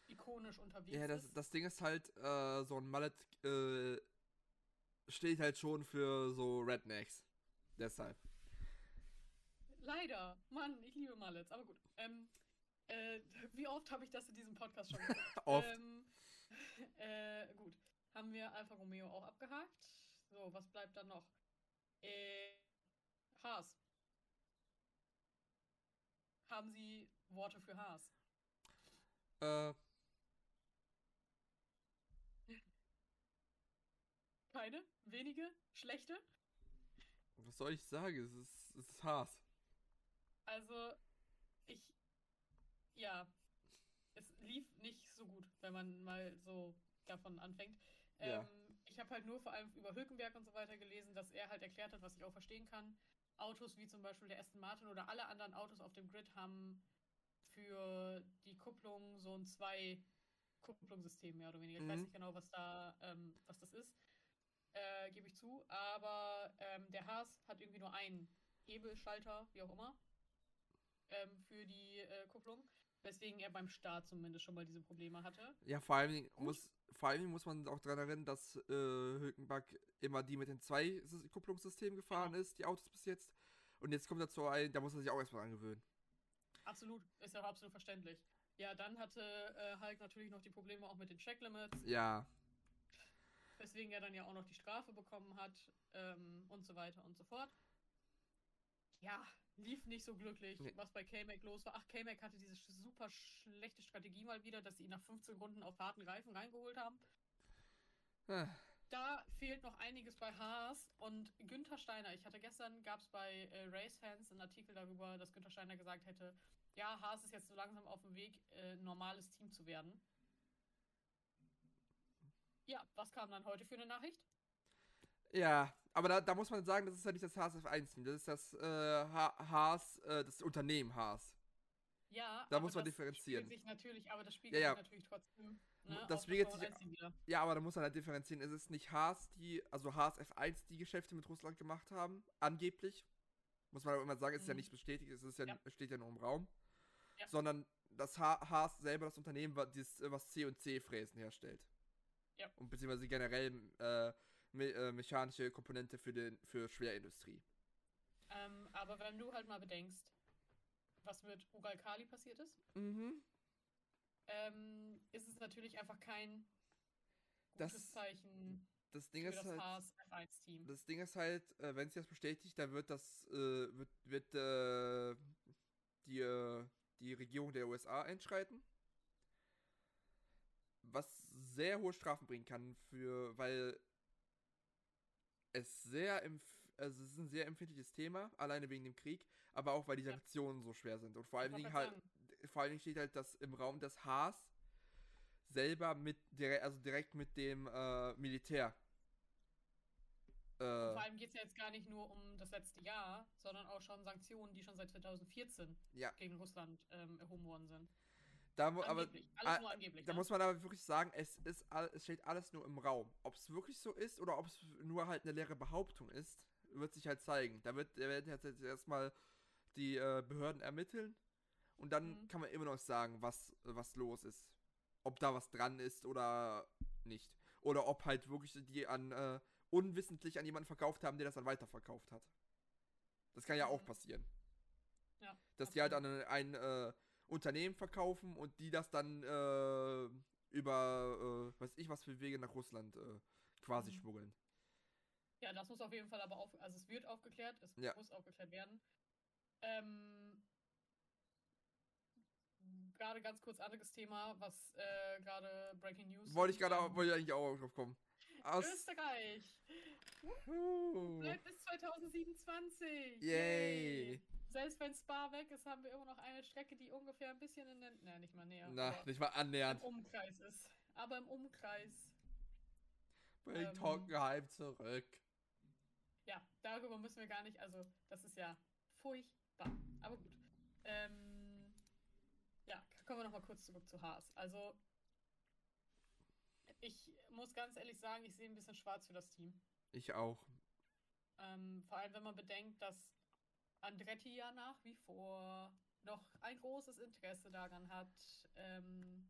ikonisch unterwegs Ja, das, ist. das Ding ist halt, äh, so ein Mallet äh, steht halt schon für so Rednecks. Deshalb. Leider. Mann, ich liebe Mallets, aber gut. Ähm, äh, wie oft habe ich das in diesem Podcast schon gesagt? Oft. Ähm, äh, gut. Haben wir Alfa Romeo auch abgehakt? So, was bleibt dann noch? Äh, Haas. Haben Sie Worte für Haas? Äh, Keine? Wenige? Schlechte? was soll ich sagen? Es ist, es ist Haas. Also, ich. Ja. Es lief nicht so gut, wenn man mal so davon anfängt. Ja. Ähm, ich habe halt nur vor allem über Hülkenberg und so weiter gelesen, dass er halt erklärt hat, was ich auch verstehen kann. Autos wie zum Beispiel der Aston Martin oder alle anderen Autos auf dem Grid haben für die Kupplung so ein Zwei-Kupplungssystem mehr oder weniger. Ich weiß Mhm. nicht genau, was da, ähm, was das ist. Äh, Gebe ich zu. Aber ähm, der Haas hat irgendwie nur einen Hebelschalter, wie auch immer, ähm, für die äh, Kupplung. Weswegen er beim Start zumindest schon mal diese Probleme hatte. Ja, vor allem Gut. muss, vor allem muss man auch daran erinnern, dass äh, Hülkenberg immer die mit den zwei Sys- Kupplungssystemen gefahren Genau. ist, die Autos bis jetzt. Und jetzt kommt dazu ein, da muss er sich auch erstmal angewöhnen. Absolut, ist ja auch absolut verständlich. Ja, dann hatte äh, Hulk natürlich noch die Probleme auch mit den Checklimits, Ja, weswegen er dann ja auch noch die Strafe bekommen hat ähm, und so weiter und so fort. ja, lief nicht so glücklich, Nee. was bei K-Mac los war. Ach, K-Mac hatte diese super schlechte Strategie mal wieder, dass sie ihn nach 15 Runden auf harten Reifen reingeholt haben. Ah, Da fehlt noch einiges bei Haas und Günther Steiner. Ich hatte gestern, gab es bei äh, Race Fans einen Artikel darüber, dass Günther Steiner gesagt hätte, ja, Haas ist jetzt so langsam auf dem Weg, äh, ein normales Team zu werden. Ja, was kam dann heute für eine Nachricht? Ja, aber da, da muss man sagen, das ist ja nicht das Haas F1-Team, das ist das äh, Ha- Haas, äh, das Unternehmen Haas. Ja, Da aber muss man das differenzieren. Spiegelt sich natürlich, aber das spiegelt Ja, ja. sich natürlich trotzdem. Ne, Das spiegelt sich- 1 wieder. Ja, aber da muss man halt differenzieren. Es ist nicht Haas, die, also Haas F1, die Geschäfte mit Russland gemacht haben, angeblich. Muss man aber immer sagen, es ist ja Mhm. nicht bestätigt, es ist ja, Ja. steht ja nur im Raum. Ja. Sondern das ha Haas selber, das Unternehmen, dieses, äh, was C und C-Fräsen herstellt. Ja. Und beziehungsweise generell äh, me äh, mechanische Komponente für, den, für Schwerindustrie. Ähm, aber wenn du halt mal bedenkst, was mit Ural Kali passiert ist, Mhm. ähm, ist es natürlich einfach kein gutes Das- Zeichen Das Ding für ist das halt. Haas F1-Team. Das Ding ist halt, äh, wenn es jetzt bestätigt, dann wird das, äh, wird, wird äh, die, äh, die Regierung der USA einschreiten. Was sehr hohe Strafen bringen kann für, weil es sehr also es ist ein sehr empfindliches Thema, alleine wegen dem Krieg, aber auch weil die Ja. Sanktionen so schwer sind. Und vor allen Dingen halt, vor allen Dingen steht halt das im Raum des Haas selber mit direkt, also direkt mit dem äh, Militär. Äh, vor allem geht es ja jetzt gar nicht nur um das letzte Jahr, sondern auch schon Sanktionen, die schon seit 2014 ja, gegen Russland ähm, erhoben worden sind. Da, aber. Alles nur angeblich. da ne? muss man aber wirklich sagen, es ist es steht alles nur im Raum. Ob es wirklich so ist oder ob es nur halt eine leere Behauptung ist, wird sich halt zeigen. Da wird, werden jetzt erstmal die äh, Behörden ermitteln und dann Mhm. kann man immer noch sagen, was, was los ist. Ob da was dran ist oder nicht. Oder ob halt wirklich die an äh, unwissentlich an jemanden verkauft haben, der das dann weiterverkauft hat. Das kann ja auch Mhm. passieren. ja, Dass die halt absolut. an ein, ein äh, Unternehmen verkaufen und die das dann äh, über, äh, weiß ich was für Wege nach Russland äh, quasi Mhm. schmuggeln. Ja, das muss auf jeden Fall aber auf, also es wird aufgeklärt, es Ja. muss aufgeklärt werden. Ähm, gerade ganz kurz anderes Thema, was äh, gerade Breaking News. Wollte ich gerade, ähm, wollte ich eigentlich auch drauf kommen. Aus, Österreich bleibt bis 2027. Yay. Selbst wenn Spa weg ist, haben wir immer noch eine Strecke, die ungefähr ein bisschen in den, na nicht mal näher, na, nicht mal im annähernd. Umkreis ist. Aber im Umkreis. Bringt ähm, Hockenheim zurück. Ja, darüber müssen wir gar nicht, also das ist ja furchtbar. Aber gut. Ähm, ja, kommen wir nochmal kurz zurück zu Haas. Also, ich muss ganz ehrlich sagen, ich sehe ein bisschen schwarz für das Team. Ich auch. Ähm, vor allem, wenn man bedenkt, dass Andretti ja nach wie vor noch ein großes Interesse daran hat, ähm,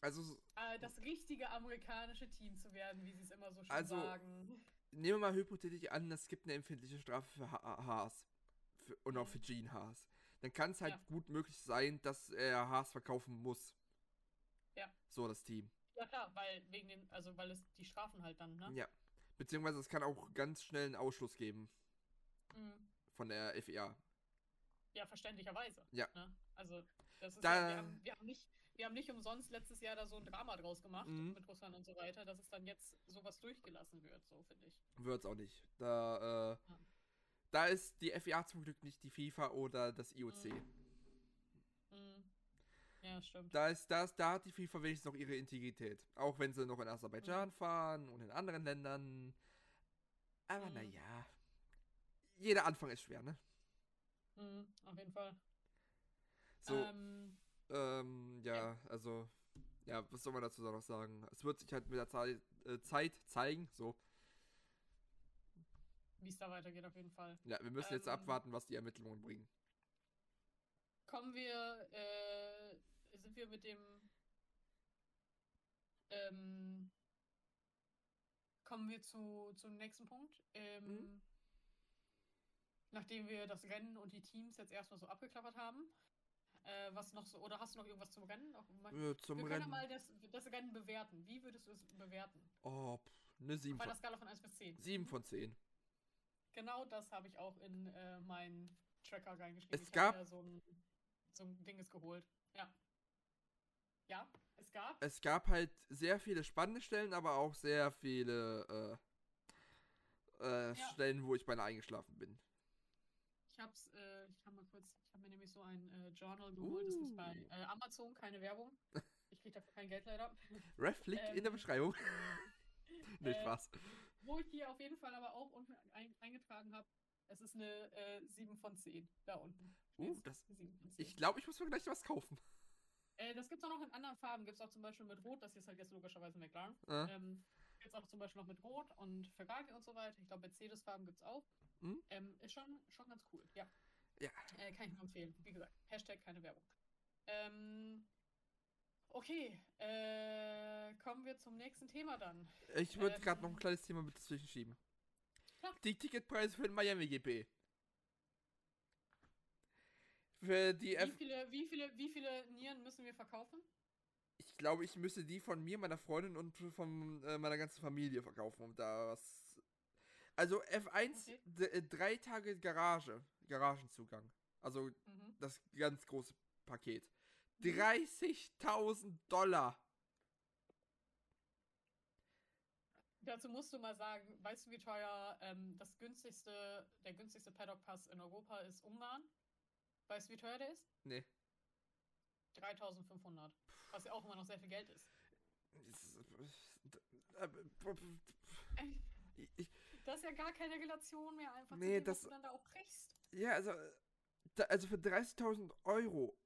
Also, äh, das richtige amerikanische Team zu werden, wie sie es immer so schön Also, sagen. nehmen wir mal hypothetisch an, es gibt eine empfindliche Strafe für ha Haas. Für, und auch Mhm. für Gene Haas. Dann kann es halt Ja. gut möglich sein, dass er Haas verkaufen muss. Ja. So, das Team. Ja klar, weil wegen den, also weil es die Strafen halt dann, ne? Ja. Beziehungsweise es kann auch ganz schnell einen Ausschluss geben Mhm. Von der E FIA. Ja, verständlicherweise. Ja. Ne? Also, das ist Da- ja, wir, haben, wir, haben nicht, wir haben nicht umsonst letztes Jahr da so ein Drama draus gemacht Mhm. mit Russland und so weiter, dass es dann jetzt sowas durchgelassen wird, so finde ich. Wird's auch nicht. Da, äh, Ja. da ist die FIA zum Glück nicht die FIFA oder das IOC. Mhm. Ja, stimmt. Da ist das, da hat die FIFA wenigstens noch ihre Integrität. Auch wenn sie noch in Aserbaidschan fahren und in anderen Ländern. Aber Mhm. naja. Jeder Anfang ist schwer, ne? Mhm, auf jeden Fall. So, Ähm, ähm, ja, also, ja, was soll man dazu noch sagen? Es wird sich halt mit der Zeit, äh, Zeit zeigen, so. wie es da weitergeht, auf jeden Fall. Ja, wir müssen jetzt Ähm, abwarten, was die Ermittlungen bringen. Kommen wir, äh, sind wir mit dem, ähm, kommen wir zu, zum nächsten Punkt. Ähm, Mhm. Nachdem wir das Rennen und die Teams jetzt erstmal so abgeklappert haben. Äh, was noch so, oder hast du noch irgendwas zum Rennen? Auch, Äh, zum wir können ja Rennen. mal das, das Rennen bewerten. Wie würdest du es bewerten? Oh, pff, eine 7 Bei der von, Skala von 1 bis 10. 7 von 10. genau das habe ich auch in äh, meinen Tracker reingeschrieben. Es ich gab- so ein, so ein Dinges geholt. Ja. Ja, es gab. Es gab halt sehr viele spannende Stellen, aber auch sehr viele äh, äh, Ja. Stellen, wo ich beinahe eingeschlafen bin. Ich hab's, äh, ich kann mal kurz, ich habe mir nämlich so ein äh, Journal geholt. Das ist bei Uh. äh, Amazon, keine Werbung. Ich krieg dafür kein Geld leider. Ref Link in der Ähm, Beschreibung. nee, äh, Spaß. Wo ich hier auf jeden Fall aber auch unten ein, eingetragen habe, es ist eine äh, 7 von 10 da unten. Uh, das- 7 von 10. Ich glaube, ich muss mir gleich was kaufen. Äh, das gibt's auch noch in anderen Farben. Gibt's auch zum Beispiel mit Rot. Das hier ist halt jetzt logischerweise McLaren. Äh, Ähm, gibt's auch zum Beispiel noch mit Rot und Ferrari und so weiter. Ich glaube, Mercedes-Farben gibt's auch. Mhm. Ähm, ist schon, schon ganz cool, ja. Ja. Äh, kann ich nur empfehlen. Wie gesagt, Hashtag keine Werbung. Ähm, okay, äh, kommen wir zum nächsten Thema dann. ich würde gerade noch ein ähm, kleines Thema mit dazwischen schieben. Klar. Die Ticketpreise für den Miami GP. Für die Wie F viele, wie, viele, wie viele Nieren müssen wir verkaufen? Ich glaube, ich müsste die von mir, meiner Freundin und von äh, meiner ganzen Familie verkaufen, um da was. Also F1, Okay. äh, drei Tage Garage, Garagenzugang. Also Mhm. das ganz große Paket. Mhm. 30.000 Dollar. Dazu musst du mal sagen, weißt du, wie teuer ähm, das günstigste, der günstigste Paddock Pass in Europa ist Ungarn? Weißt du, wie teuer der ist? Nee. 3500. Was ja auch immer noch sehr viel Geld ist. Ich, Das ist ja gar keine Relation mehr einfach Nee, zu dem, das- was du dann da auch kriegst. ja, also, äh, also für 30.000 Euro,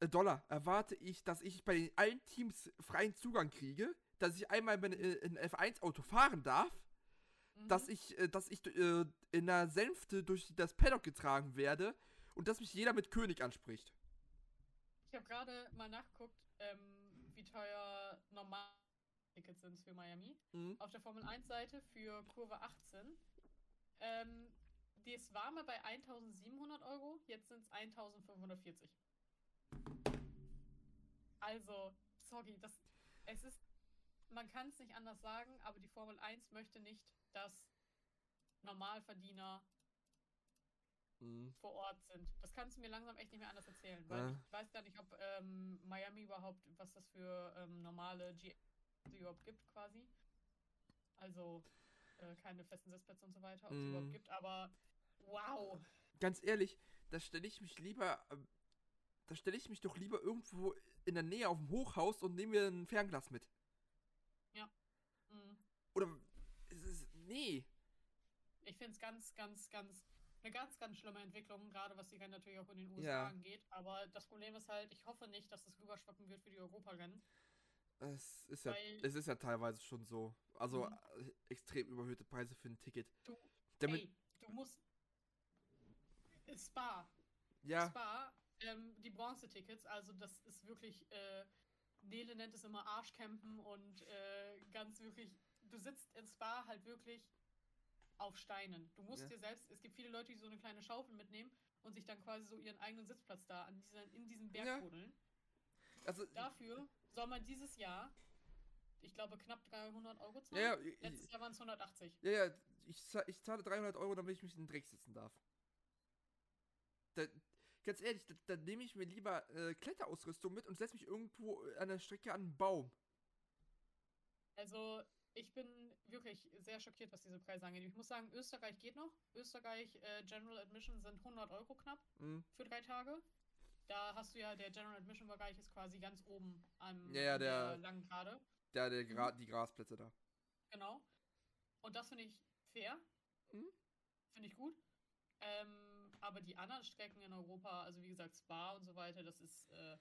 äh, Dollar, erwarte ich, dass ich bei den allen Teams freien Zugang kriege, dass ich einmal in, äh, in F1-Auto fahren darf, Mhm. dass ich, äh, dass ich äh, in einer Sänfte durch das Paddock getragen werde und dass mich jeder mit König anspricht. Ich habe gerade mal nachgeguckt, ähm, wie teuer normal Tickets sind für Miami. Mhm. Auf der Formel 1 Seite für Kurve 18. Ähm, das war mal bei 1700 Euro, jetzt sind es 1540. Also, sorry, das, es ist, man kann es nicht anders sagen, aber die Formel 1 möchte nicht, dass Normalverdiener Mhm. vor Ort sind. Das kannst du mir langsam echt nicht mehr anders erzählen, weil Ja. ich weiß gar nicht, ob ähm, Miami überhaupt, was das für ähm, normale G überhaupt gibt quasi. Also äh, keine festen Sitzplätze und so weiter, ob es Mhm. überhaupt gibt, aber wow. Ganz ehrlich, da stelle ich mich lieber, ähm, da stelle ich mich doch lieber irgendwo in der Nähe auf dem Hochhaus und nehme mir ein Fernglas mit. Mhm. Oder, es ist, nee. Ich finde es ganz, ganz, ganz, eine ganz, ganz schlimme Entwicklung, gerade was die Rennen natürlich auch in den USA Ja. angeht. Aber das Problem ist halt, ich hoffe nicht, dass es rüberschwappen wird für die Europarennen. Es ist ja, es ist ja teilweise schon so. Also Mhm. äh, extrem überhöhte Preise für ein Ticket. Du, Damit, Ey, du musst. Spa, ja, Spa, ähm, die Bronze-Tickets, also das ist wirklich, äh, Nele nennt es immer Arschcampen und äh, ganz wirklich, du sitzt in Spa halt wirklich auf Steinen. Du musst Ja. dir selbst, es gibt viele Leute, die so eine kleine Schaufel mitnehmen und sich dann quasi so ihren eigenen Sitzplatz da an dieser, in diesem Berg Ja. buddeln. also, Dafür soll man dieses Jahr, ich glaube, knapp 300 Euro zahlen. ja, ich, Letztes Jahr waren es 180. ja, ja, ich, ich zahle 300 Euro, damit ich mich in den Dreck sitzen darf. Da, ganz ehrlich, da, da nehme ich mir lieber äh, Kletterausrüstung mit und setze mich irgendwo an der Strecke an einen Baum. Also, ich bin wirklich sehr schockiert, was diese Preise angeht. Ich muss sagen, Österreich geht noch. Österreich äh, General Admission sind 100 Euro knapp Mhm. für drei Tage. Da hast du ja, der General Admission Bereich ist quasi ganz oben am Ja, ja, an der- langen Gerade. Der, der Gra die Grasplätze da. Genau. Und das finde ich fair. Mhm. Finde ich gut. Ähm, aber die anderen Strecken in Europa, also wie gesagt, Spa und so weiter, das ist äh,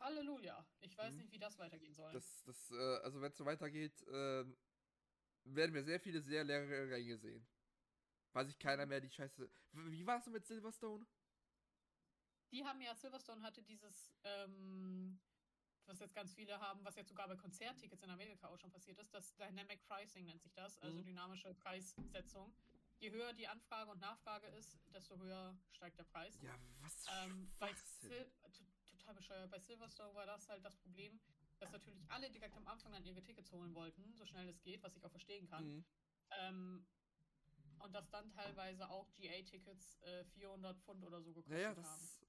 Halleluja. Ich weiß Mhm. nicht, wie das weitergehen soll. Das, das, äh, also wenn es so weitergeht, ähm, werden wir sehr viele sehr leere Ränge sehen. Weil sich keiner mehr die Scheiße. Wie war es mit Silverstone? Die haben ja, Silverstone hatte dieses, ähm, was jetzt ganz viele haben, was jetzt sogar bei Konzerttickets in Amerika auch schon passiert ist, das Dynamic Pricing nennt sich das, also Mhm. dynamische Preissetzung. Je höher die Anfrage und Nachfrage ist, desto höher steigt der Preis. Ja, was Ähm, bei Schwachsinn. Sil total bescheuert. Bei Silverstone war das halt das Problem, dass natürlich alle direkt am Anfang dann ihre Tickets holen wollten, so schnell es geht, was ich auch verstehen kann. Mhm. Ähm, und dass dann teilweise auch GA-Tickets äh, 400 Pfund oder so gekostet Naja, haben. das,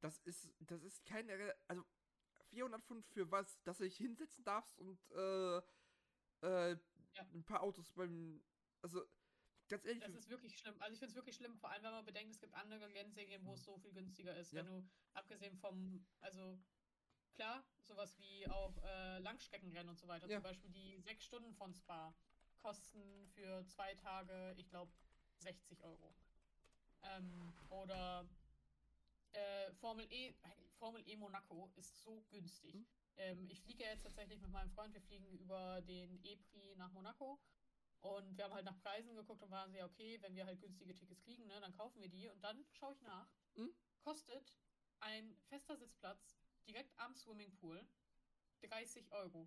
das ist, das ist keine, Re- also 400 Pfund für was, dass du dich hinsetzen darfst und äh, äh, Ja. ein paar Autos beim, also ganz ehrlich, Das ist wirklich schlimm. Also ich finde es wirklich schlimm, vor allem wenn man bedenkt, es gibt andere Rennserien, wo es so viel günstiger ist. Mhm. Ja. Wenn du, abgesehen vom, also klar, sowas wie auch äh, Langstreckenrennen und so weiter, Ja. zum Beispiel die sechs Stunden von Spa kosten für zwei Tage, ich glaube, 60 Euro. Ähm, oder äh, Formel E, Formel E Monaco ist so günstig. Mhm. Ähm, ich fliege jetzt tatsächlich mit meinem Freund, wir fliegen über den E-Prix nach Monaco. Und wir haben halt nach Preisen geguckt und waren so, ja, okay, wenn wir halt günstige Tickets kriegen, ne, dann kaufen wir die. Und dann schaue ich nach. Mhm. Kostet ein fester Sitzplatz direkt am Swimmingpool 30 Euro.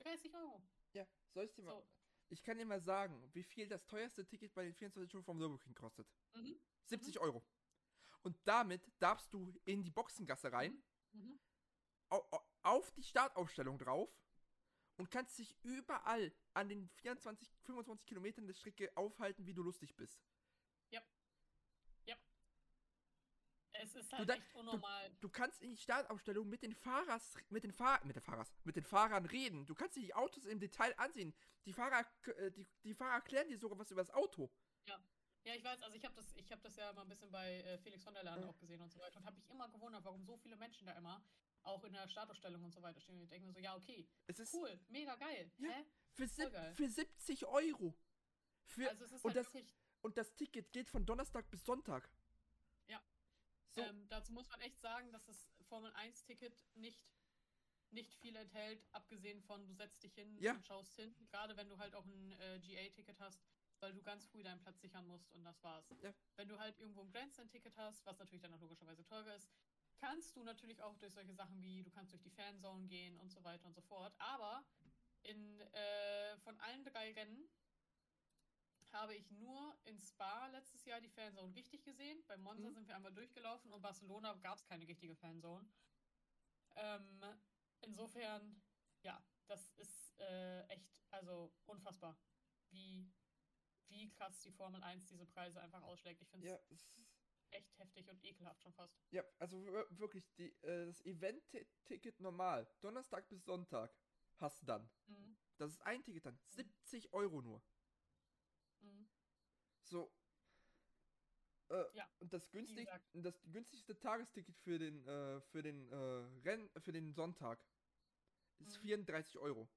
30 Euro. ja, soll ich dir mal, So. ich kann dir mal sagen, wie viel das teuerste Ticket bei den 24 Stunden vom Nürburgring kostet. Mhm. 70 Euro. Und damit darfst du in die Boxengasse rein, Mhm. au- auf die Startaufstellung drauf und kannst dich überall an den 24, 25 Kilometern der Strecke aufhalten, wie du lustig bist. Es ist halt da- echt unnormal. Du kannst in die Startaufstellung mit den Fahrers, mit den Fahr mit den Fahrers, mit den Fahrern reden. Du kannst dir die Autos im Detail ansehen. Die Fahrer, äh, die, die Fahrer erklären dir sogar was über das Auto. Ja, ich weiß, also ich habe das, ich habe das ja mal ein bisschen bei äh, Felix von der Laden Ja. auch gesehen und so weiter und habe mich immer gewundert, warum so viele Menschen da immer auch in der Startausstellung und so weiter stehen. Und ich denke mir so, ja, okay, Es ist cool, mega geil. Ja. Hä? für, sieb- geil. für 70 Euro. Für, Also es ist und halt das- wirklich, und das Ticket geht von Donnerstag bis Sonntag. Ja. So, ähm, dazu muss man echt sagen, dass das Formel 1-Ticket nicht, nicht viel enthält, abgesehen von du setzt dich hin Ja. und schaust hin. Gerade wenn du halt auch ein äh, GA-Ticket hast, weil du ganz früh deinen Platz sichern musst und das war's. Ja. Wenn du halt irgendwo ein Grandstand-Ticket hast, was natürlich dann auch logischerweise teurer ist, kannst du natürlich auch durch solche Sachen wie, du kannst durch die Fanzone gehen und so weiter und so fort. Aber in, äh, von allen drei Rennen habe ich nur in Spa letztes Jahr die Fanzone richtig gesehen. Bei Monza Mhm. sind wir einmal durchgelaufen und Barcelona gab es keine richtige Fanzone. Ähm, insofern, ja, das ist äh, echt, also unfassbar, wie, wie krass die Formel 1 diese Preise einfach ausschlägt. Ich finde es echt heftig und ekelhaft schon fast. ja, also wir- wirklich, die, äh, das Event-Ticket normal, Donnerstag bis Sonntag, hast du dann. Mhm. Das ist ein Ticket dann. 70 Euro nur. Mhm. So. Äh, Ja, und das günstig, das günstigste Tagesticket für den, äh, für den äh, Renn, für den Sonntag ist Mhm. 34 Euro.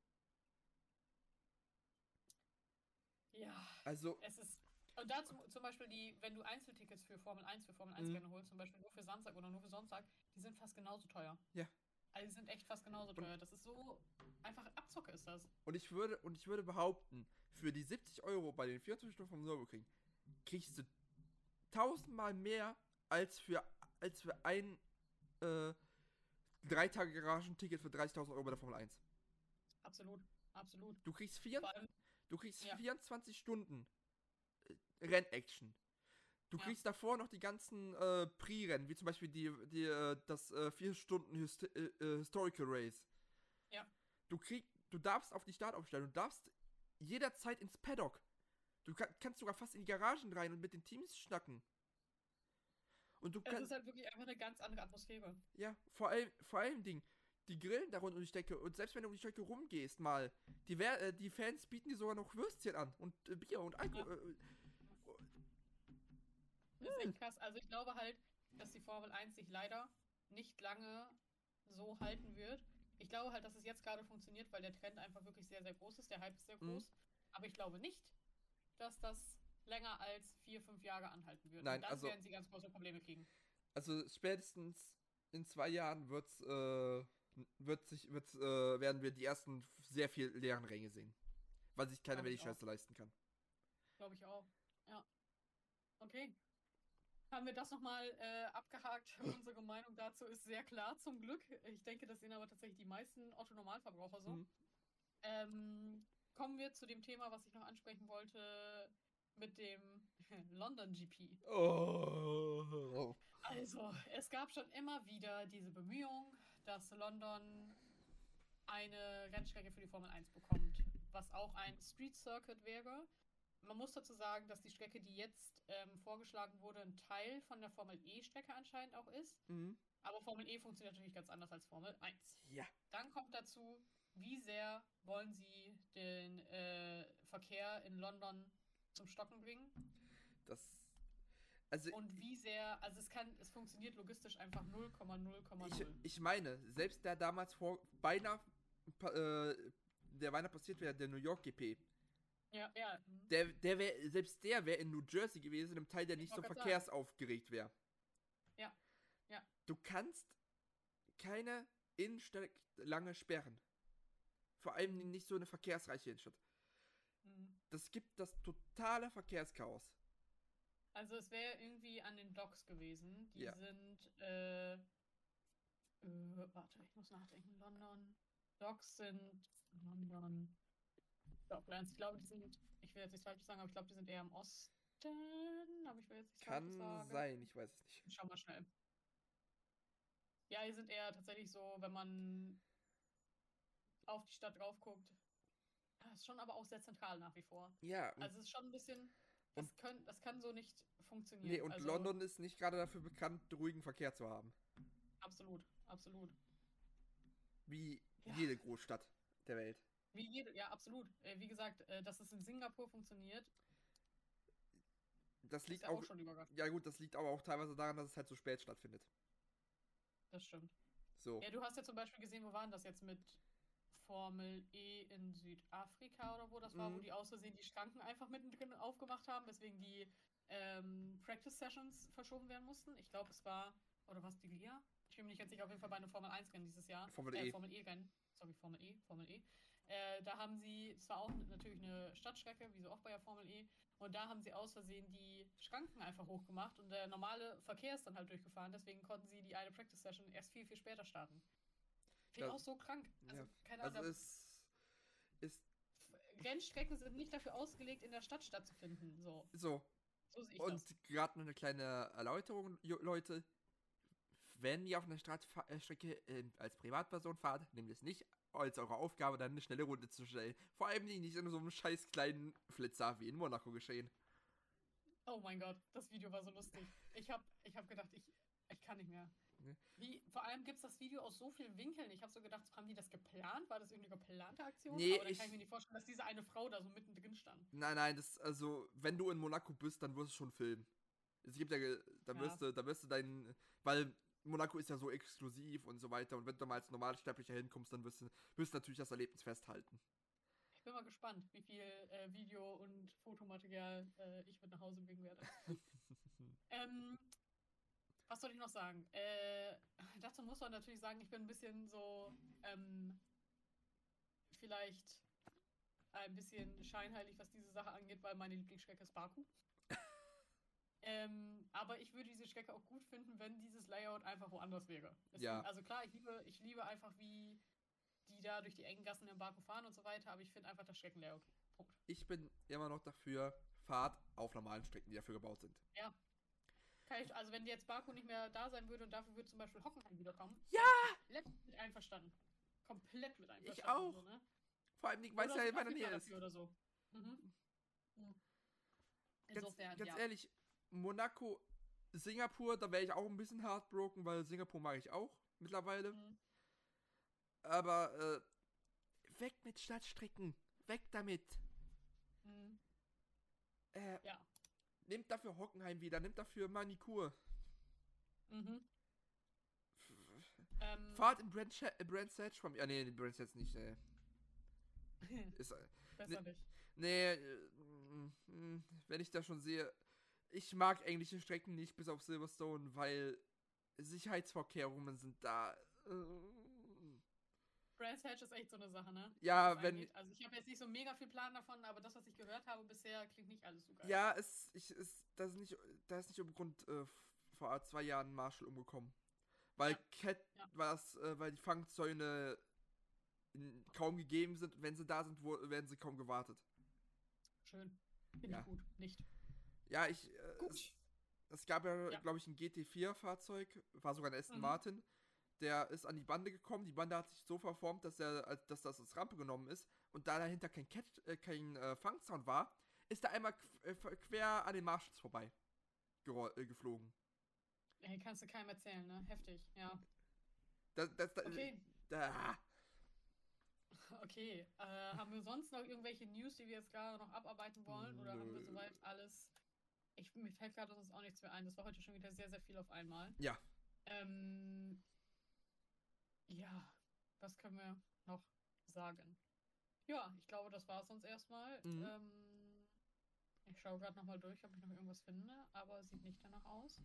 Ja, Also, es ist. Und dazu zum Beispiel die, wenn du Einzeltickets für Formel 1 für Formel 1 Mhm. gerne holst, zum Beispiel nur für Samstag oder nur für Sonntag, die sind fast genauso teuer. Ja. Also die sind echt fast genauso teuer. Das ist so einfach Abzocke ist das. und ich würde, und ich würde behaupten, für die 70 Euro bei den 24 Stunden vom Nürburgring kriegst du tausendmal mehr als für, als für ein äh, drei Tage Garagenticket für 30.000 Euro bei der Formel 1. Absolut, absolut. Du kriegst, vier, allem, du kriegst Ja. 24 Stunden Rennaction. Du Ja. kriegst davor noch die ganzen äh, Pre-Rennen, wie zum Beispiel die, die, äh, das äh, 4 Stunden Hist äh, äh, Historical Race. Ja. Du krieg, du darfst auf die Startaufstellung, du darfst jederzeit ins Paddock. Du kann, kannst sogar fast in die Garagen rein und mit den Teams schnacken. Und du es kannst, ist halt wirklich einfach eine ganz andere Atmosphäre. ja, vor allem, vor allem Ding, die grillen da rund um die Strecke und selbst wenn du um die Strecke rumgehst mal, die, Wer- äh, die Fans bieten dir sogar noch Würstchen an und äh, Bier und Alkohol. Das ist echt krass. Also ich glaube halt, dass die Formel 1 sich leider nicht lange so halten wird. Ich glaube halt, dass es jetzt gerade funktioniert, weil der Trend einfach wirklich sehr, sehr groß ist. Der Hype ist sehr Mhm. groß. Aber ich glaube nicht, dass das länger als vier, fünf Jahre anhalten wird. Nein, Und dann also- werden sie ganz große Probleme kriegen. Also spätestens in zwei Jahren wird's, äh, wird sich, wird's, äh, werden wir die ersten sehr viel leeren Ränge sehen. Weil sich keiner mehr die. Scheiße leisten kann. Glaube ich auch. Ja. Okay. Haben wir das nochmal äh, abgehakt? Unsere Meinung dazu ist sehr klar, zum Glück. Ich denke, das sehen aber tatsächlich die meisten Otto-Normalverbraucher so. Mhm. Ähm, kommen wir zu dem Thema, was ich noch ansprechen wollte, mit dem London GP. Oh. Also, es gab schon immer wieder diese Bemühung, dass London eine Rennstrecke für die Formel 1 bekommt, was auch ein Street Circuit wäre. man muss dazu sagen, dass die Strecke, die jetzt ähm, vorgeschlagen wurde, ein Teil von der Formel E-Strecke anscheinend auch ist. Mhm. Aber Formel E funktioniert natürlich ganz anders als Formel 1. Ja. Dann kommt dazu, wie sehr wollen sie den äh, Verkehr in London zum Stocken bringen Das. Also und wie sehr, also es kann, es funktioniert logistisch einfach 0,0,0. ich, ich meine, selbst der damals vor beinahe äh, der beinahe passiert wäre, der New York GP, ja, ja. mhm. der, der wäre, selbst der wäre in New Jersey gewesen, in einem Teil, der nicht so verkehrsaufgeregt wäre. Ja, ja. Du kannst keine Innenstadt lange sperren. Vor allem nicht so eine verkehrsreiche Innenstadt. Mhm. Das gibt das totale Verkehrschaos. Also es wäre irgendwie an den Docks gewesen. Die Ja. sind, äh, äh, warte, ich muss nachdenken. London. Docks sind London. Docklands. Ich glaube, die sind, ich will jetzt nichts Falsches sagen, aber ich glaube, die sind eher im Osten. Aber ich will jetzt nichts Kann Falsches sagen. sein, ich weiß es nicht. Schau mal schnell. Ja, die sind eher tatsächlich so, wenn man auf die Stadt drauf guckt. ah, Ist schon aber auch sehr zentral nach wie vor. Ja, Also es ist schon ein bisschen. Das, können, das kann so nicht funktionieren. nee, und also, London ist nicht gerade dafür bekannt, ruhigen Verkehr zu haben. Absolut, absolut. Wie Ja. jede Großstadt der Welt. Wie jede, ja, absolut. Äh, wie gesagt, äh, dass es in Singapur funktioniert, Das liegt ja auch. auch schon überraschend. Ja gut, das liegt aber auch teilweise daran, dass es halt so spät stattfindet. Das stimmt. So. Ja, du hast ja zum Beispiel gesehen, wo waren das jetzt mit Formel E in Südafrika oder wo das war, wo Mhm. die aus Versehen die Schranken einfach mittendrin aufgemacht haben, weswegen die ähm, Practice Sessions verschoben werden mussten. Ich glaube, es war, oder was, die Lia? Ich bin mir nicht ganz sicher, auf jeden Fall bei einem Formel 1 Rennen dieses Jahr. Formel äh, E. Formel E-Rennen. Sorry, Formel E, Formel E. Äh, da haben sie, es war auch natürlich eine Stadtstrecke, wie so oft bei der Formel E, und da haben sie aus Versehen die Schranken einfach hochgemacht und der normale Verkehr ist dann halt durchgefahren, deswegen konnten sie die eine Practice Session erst viel, viel später starten. Finde ich Das- auch so krank. Also, ja, keine Also Ahnung, es ist Rennstrecken sind nicht dafür ausgelegt, in der Stadt stattzufinden. So, so. so sehe ich Und gerade noch eine kleine Erläuterung, Leute. Wenn ihr auf einer Strat- äh, Strecke äh, als Privatperson fahrt, nehmt es nicht als eure Aufgabe, dann eine schnelle Runde zu stellen. Vor allem nicht in so einem scheiß kleinen Flitzer wie in Monaco geschehen. Oh mein Gott, das Video war so lustig. Ich habe ich hab gedacht, ich, ich kann nicht mehr. Ne? Wie, vor allem gibt es das Video aus so vielen Winkeln. Ich habe so gedacht, haben die das geplant? War das irgendeine geplante Aktion? Nee, Aber dann ich- kann ich mir nicht vorstellen, dass diese eine Frau da so mittendrin stand. Nein, nein, das, also, wenn du in Monaco bist, dann wirst du schon filmen. Es gibt ja, da Ja. wirst du, da wirst du deinen, weil Monaco ist ja so exklusiv und so weiter und wenn du mal als Normalsterblicher hinkommst, dann wirst du, wirst du natürlich das Erlebnis festhalten. Ich bin mal gespannt, wie viel äh, Video- und Fotomaterial äh, ich mit nach Hause bringen werde. ähm, was soll ich noch sagen? Äh, dazu muss man natürlich sagen, ich bin ein bisschen so, ähm, vielleicht ein bisschen scheinheilig, was diese Sache angeht, weil meine Lieblingsstrecke ist Baku. ähm, aber ich würde diese Strecke auch gut finden, wenn dieses Layout einfach woanders wäre. Ja. Also klar, ich liebe, ich liebe einfach, wie die da durch die engen Gassen in Baku fahren und so weiter, aber ich finde einfach das Streckenlayout. Punkt. Ich bin immer noch dafür, Fahrt auf normalen Strecken, die dafür gebaut sind. Kann ich, also wenn jetzt Baku nicht mehr da sein würde und dafür würde zum Beispiel Hockenheim wiederkommen. Ja! Komplett mit einverstanden. Komplett mit einverstanden. auch. So, ne? Vor allem, es Oder ja meiner Südafrika Nähe ist. Oder so. Mhm. Mhm. Ganz, Insofern, ganz ja. ehrlich, Monaco, Singapur, da wäre ich auch ein bisschen heartbroken, weil Singapur mag ich auch mittlerweile. Mhm. Aber äh, weg mit Stadtstrecken. Weg damit. Mhm. Äh, Ja. Nehmt dafür Hockenheim wieder, nehmt dafür Manikur. Mhm. Ähm, Fahrt in Brand, äh, Brand Sedge von mir. Ah, nee, Brand Sedge nicht. Äh, ist, äh, besser ne- nicht. nee, äh, mm, mm, wenn ich das schon sehe. Ich mag englische Strecken nicht bis auf Silverstone, weil Sicherheitsvorkehrungen sind da. Brands Hatch ist echt so eine Sache, ne? Ja, Was wenn- angeht. Also ich habe jetzt nicht so mega viel Plan davon, aber das, was ich gehört habe bisher, klingt nicht alles so geil. ja, es, ich, es, das ist nicht, da ist nicht um Grund äh, vor zwei Jahren Marshall umgekommen. Weil Ja, Cat, ja. weil das, äh, weil die Fangzäune kaum gegeben sind. Wenn sie da sind, wo, werden sie kaum gewartet. Schön. Finde Ja. ich gut. Nicht. Ja, ich. Äh, Gut. es, es gab ja, Ja. glaube ich, ein GT4-Fahrzeug, war sogar ein Aston Mhm. Martin. Der ist an die Bande gekommen. Die Bande hat sich so verformt, dass, er, dass das als Rampe genommen ist. Und da dahinter kein, Cat, äh, kein äh, Fangzaun war, ist da einmal äh, quer an den Marshals vorbei äh, geflogen. Ey, kannst du keinem erzählen, ne? Heftig, ja. Das, das, das, Okay, da, okay. Äh, haben wir sonst noch irgendwelche News, die wir jetzt gerade noch abarbeiten wollen? Oder haben wir soweit alles? Ich, mir fällt gerade sonst auch nichts mehr ein. Das war heute schon wieder sehr, sehr viel auf einmal. Ja. Ähm, ja, was können wir noch sagen? Ja, ich glaube, das war es uns erstmal. Mhm. Ähm, ich schaue gerade nochmal durch, ob ich noch irgendwas finde, aber sieht nicht danach aus.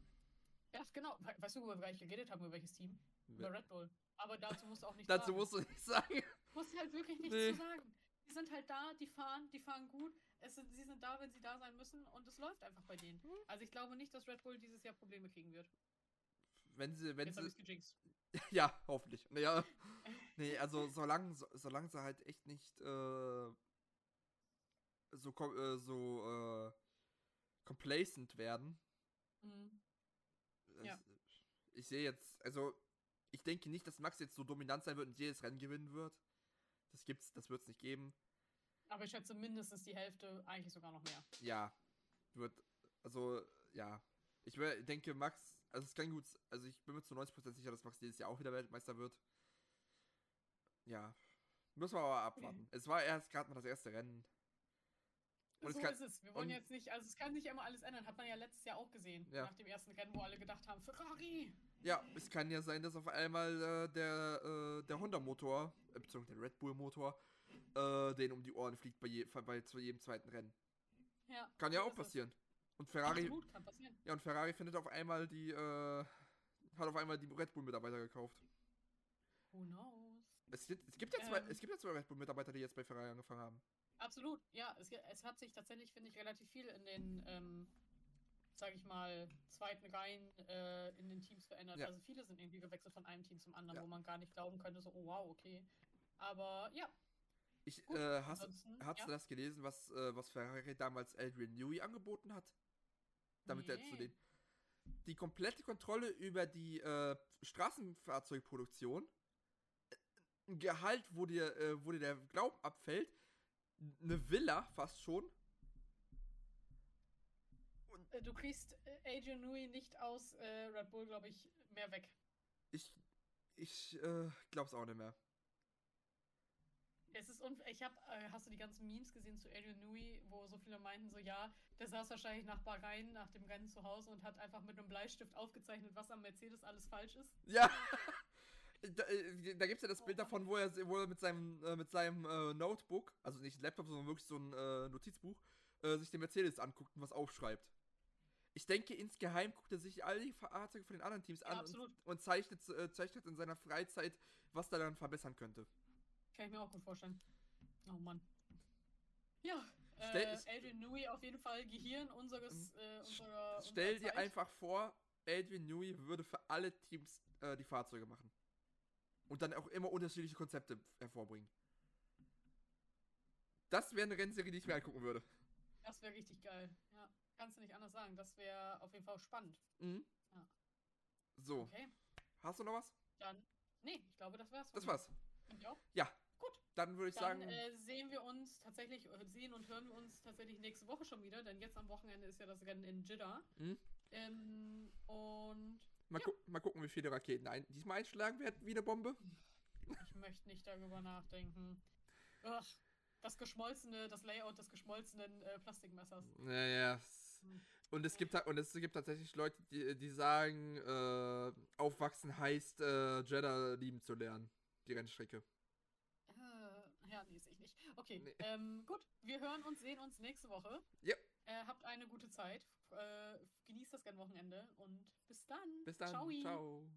Ja, genau. We weißt du, über welche geredet haben, über welches Team? Über Red Bull. Aber dazu musst du auch nicht dazu sagen. musst du nicht sagen. musst halt wirklich nichts Nee. zu sagen. Die sind halt da, die fahren, die fahren gut. Es sind, sie sind da, wenn sie da sein müssen und es läuft einfach bei denen. Mhm. Also ich glaube nicht, dass Red Bull dieses Jahr Probleme kriegen wird. Wenn sie, wenn Jetzt sie, gejinxt. ja, hoffentlich. Naja, nee, also solange, so, solange sie halt echt nicht äh, so, äh, so äh, complacent werden. Mhm. Ja. Ich sehe jetzt, also ich denke nicht, dass Max jetzt so dominant sein wird und jedes Rennen gewinnen wird. Das gibt's, das wird es nicht geben. Aber ich schätze mindestens die Hälfte, eigentlich sogar noch mehr. Ja, wird, also ja. Ich denke, Max, also es kann gut, also ich bin mir zu 90% sicher, dass Max dieses Jahr auch wieder Weltmeister wird. Ja, müssen wir aber abwarten. Es war erst gerade mal das erste Rennen. Und so es kann, ist es. Wir wollen jetzt nicht, also es kann sich immer alles ändern. Hat man ja letztes Jahr auch gesehen. Ja. Nach dem ersten Rennen, wo alle gedacht haben, Ferrari. ja, es kann ja sein, dass auf einmal äh, der, äh, der Honda-Motor, äh, beziehungsweise der Red Bull-Motor, äh, den um die Ohren fliegt bei, je, bei zu jedem zweiten Rennen. Ja, Kann ja auch ist es. Und Ferrari, Absolut, kann passieren. ja, und Ferrari findet auf einmal die, äh, hat auf einmal die Red Bull-Mitarbeiter gekauft. Who knows? Es gibt, es gibt ja zwei, Ähm. es gibt ja zwei Red Bull-Mitarbeiter, die jetzt bei Ferrari angefangen haben. Absolut, ja. Es, es hat sich tatsächlich, finde ich, relativ viel in den, ähm, sage ich mal, zweiten Reihen äh, in den Teams verändert. Ja. Also viele sind irgendwie gewechselt von einem Team zum anderen, Ja. wo man gar nicht glauben könnte, so, oh wow, okay. Aber ja, Ich, Gut, äh, hast, hast ja. du das gelesen, was, äh, was Ferrari damals Adrian Newey angeboten hat? Damit er zu Nee. den. Die komplette Kontrolle über die äh, Straßenfahrzeugproduktion, äh, ein Gehalt, wo dir, äh, wo dir der Glauben abfällt, eine Villa fast schon. äh, du kriegst äh, Adrian Newey nicht aus äh, Red Bull, glaube ich, mehr weg. Ich, ich äh, glaub's auch nicht mehr. Es ist unf ich habe, äh, hast du die ganzen Memes gesehen zu Adrian Newey, wo so viele meinten, so ja, der saß wahrscheinlich nach Bahrain, nach dem Rennen zu Hause und hat einfach mit einem Bleistift aufgezeichnet, was am Mercedes alles falsch ist. Ja! Da, äh, da gibt's ja das Bild davon, wo er, wo er mit seinem, äh, mit seinem äh, Notebook, also nicht Laptop, sondern wirklich so ein äh, Notizbuch, äh, sich den Mercedes anguckt und was aufschreibt. Ich denke, insgeheim guckt er sich all die Fahrzeuge von den anderen Teams Ja, an und, und zeichnet, äh, zeichnet in seiner Freizeit, was da dann verbessern könnte. Kann ich mir auch gut vorstellen. Oh Mann. Ja, Stell- äh, Adrian Newey auf jeden Fall Gehirn unseres, äh, unserer, Stell unserer dir einfach vor, Adrian Newey würde für alle Teams äh, die Fahrzeuge machen. Und dann auch immer unterschiedliche Konzepte hervorbringen. Das wäre eine Rennserie, die ich mir angucken würde. Das wäre richtig geil. Ja, kannst du nicht anders sagen. Das wäre auf jeden Fall spannend. Mhm. Ja. So, Okay, hast du noch was? dann. Nee, ich glaube, das war's. Das war's. Und ja. Dann würde ich dann sagen, äh, sehen wir uns tatsächlich, äh, sehen und hören wir uns tatsächlich nächste Woche schon wieder, denn jetzt am Wochenende ist ja das Rennen in Jeddah. Mhm. Ähm, und mal, gu mal gucken, wie viele Raketen ein diesmal einschlagen werden wie eine Bombe. ich möchte nicht darüber nachdenken. Ugh, das geschmolzene, das Layout des geschmolzenen äh, Plastikmessers. Naja. Hm. Und es gibt und es gibt tatsächlich Leute, die, die sagen, äh, aufwachsen heißt, äh, Jeddah lieben zu lernen. Die Rennstrecke. Ja, nee, sehe ich nicht. Okay, Nee. ähm, gut. Wir hören uns, sehen uns nächste Woche. Ja. Äh, habt eine gute Zeit. Äh, genießt das Rennwochenende und bis dann. Bis dann. Ciao. Ciao.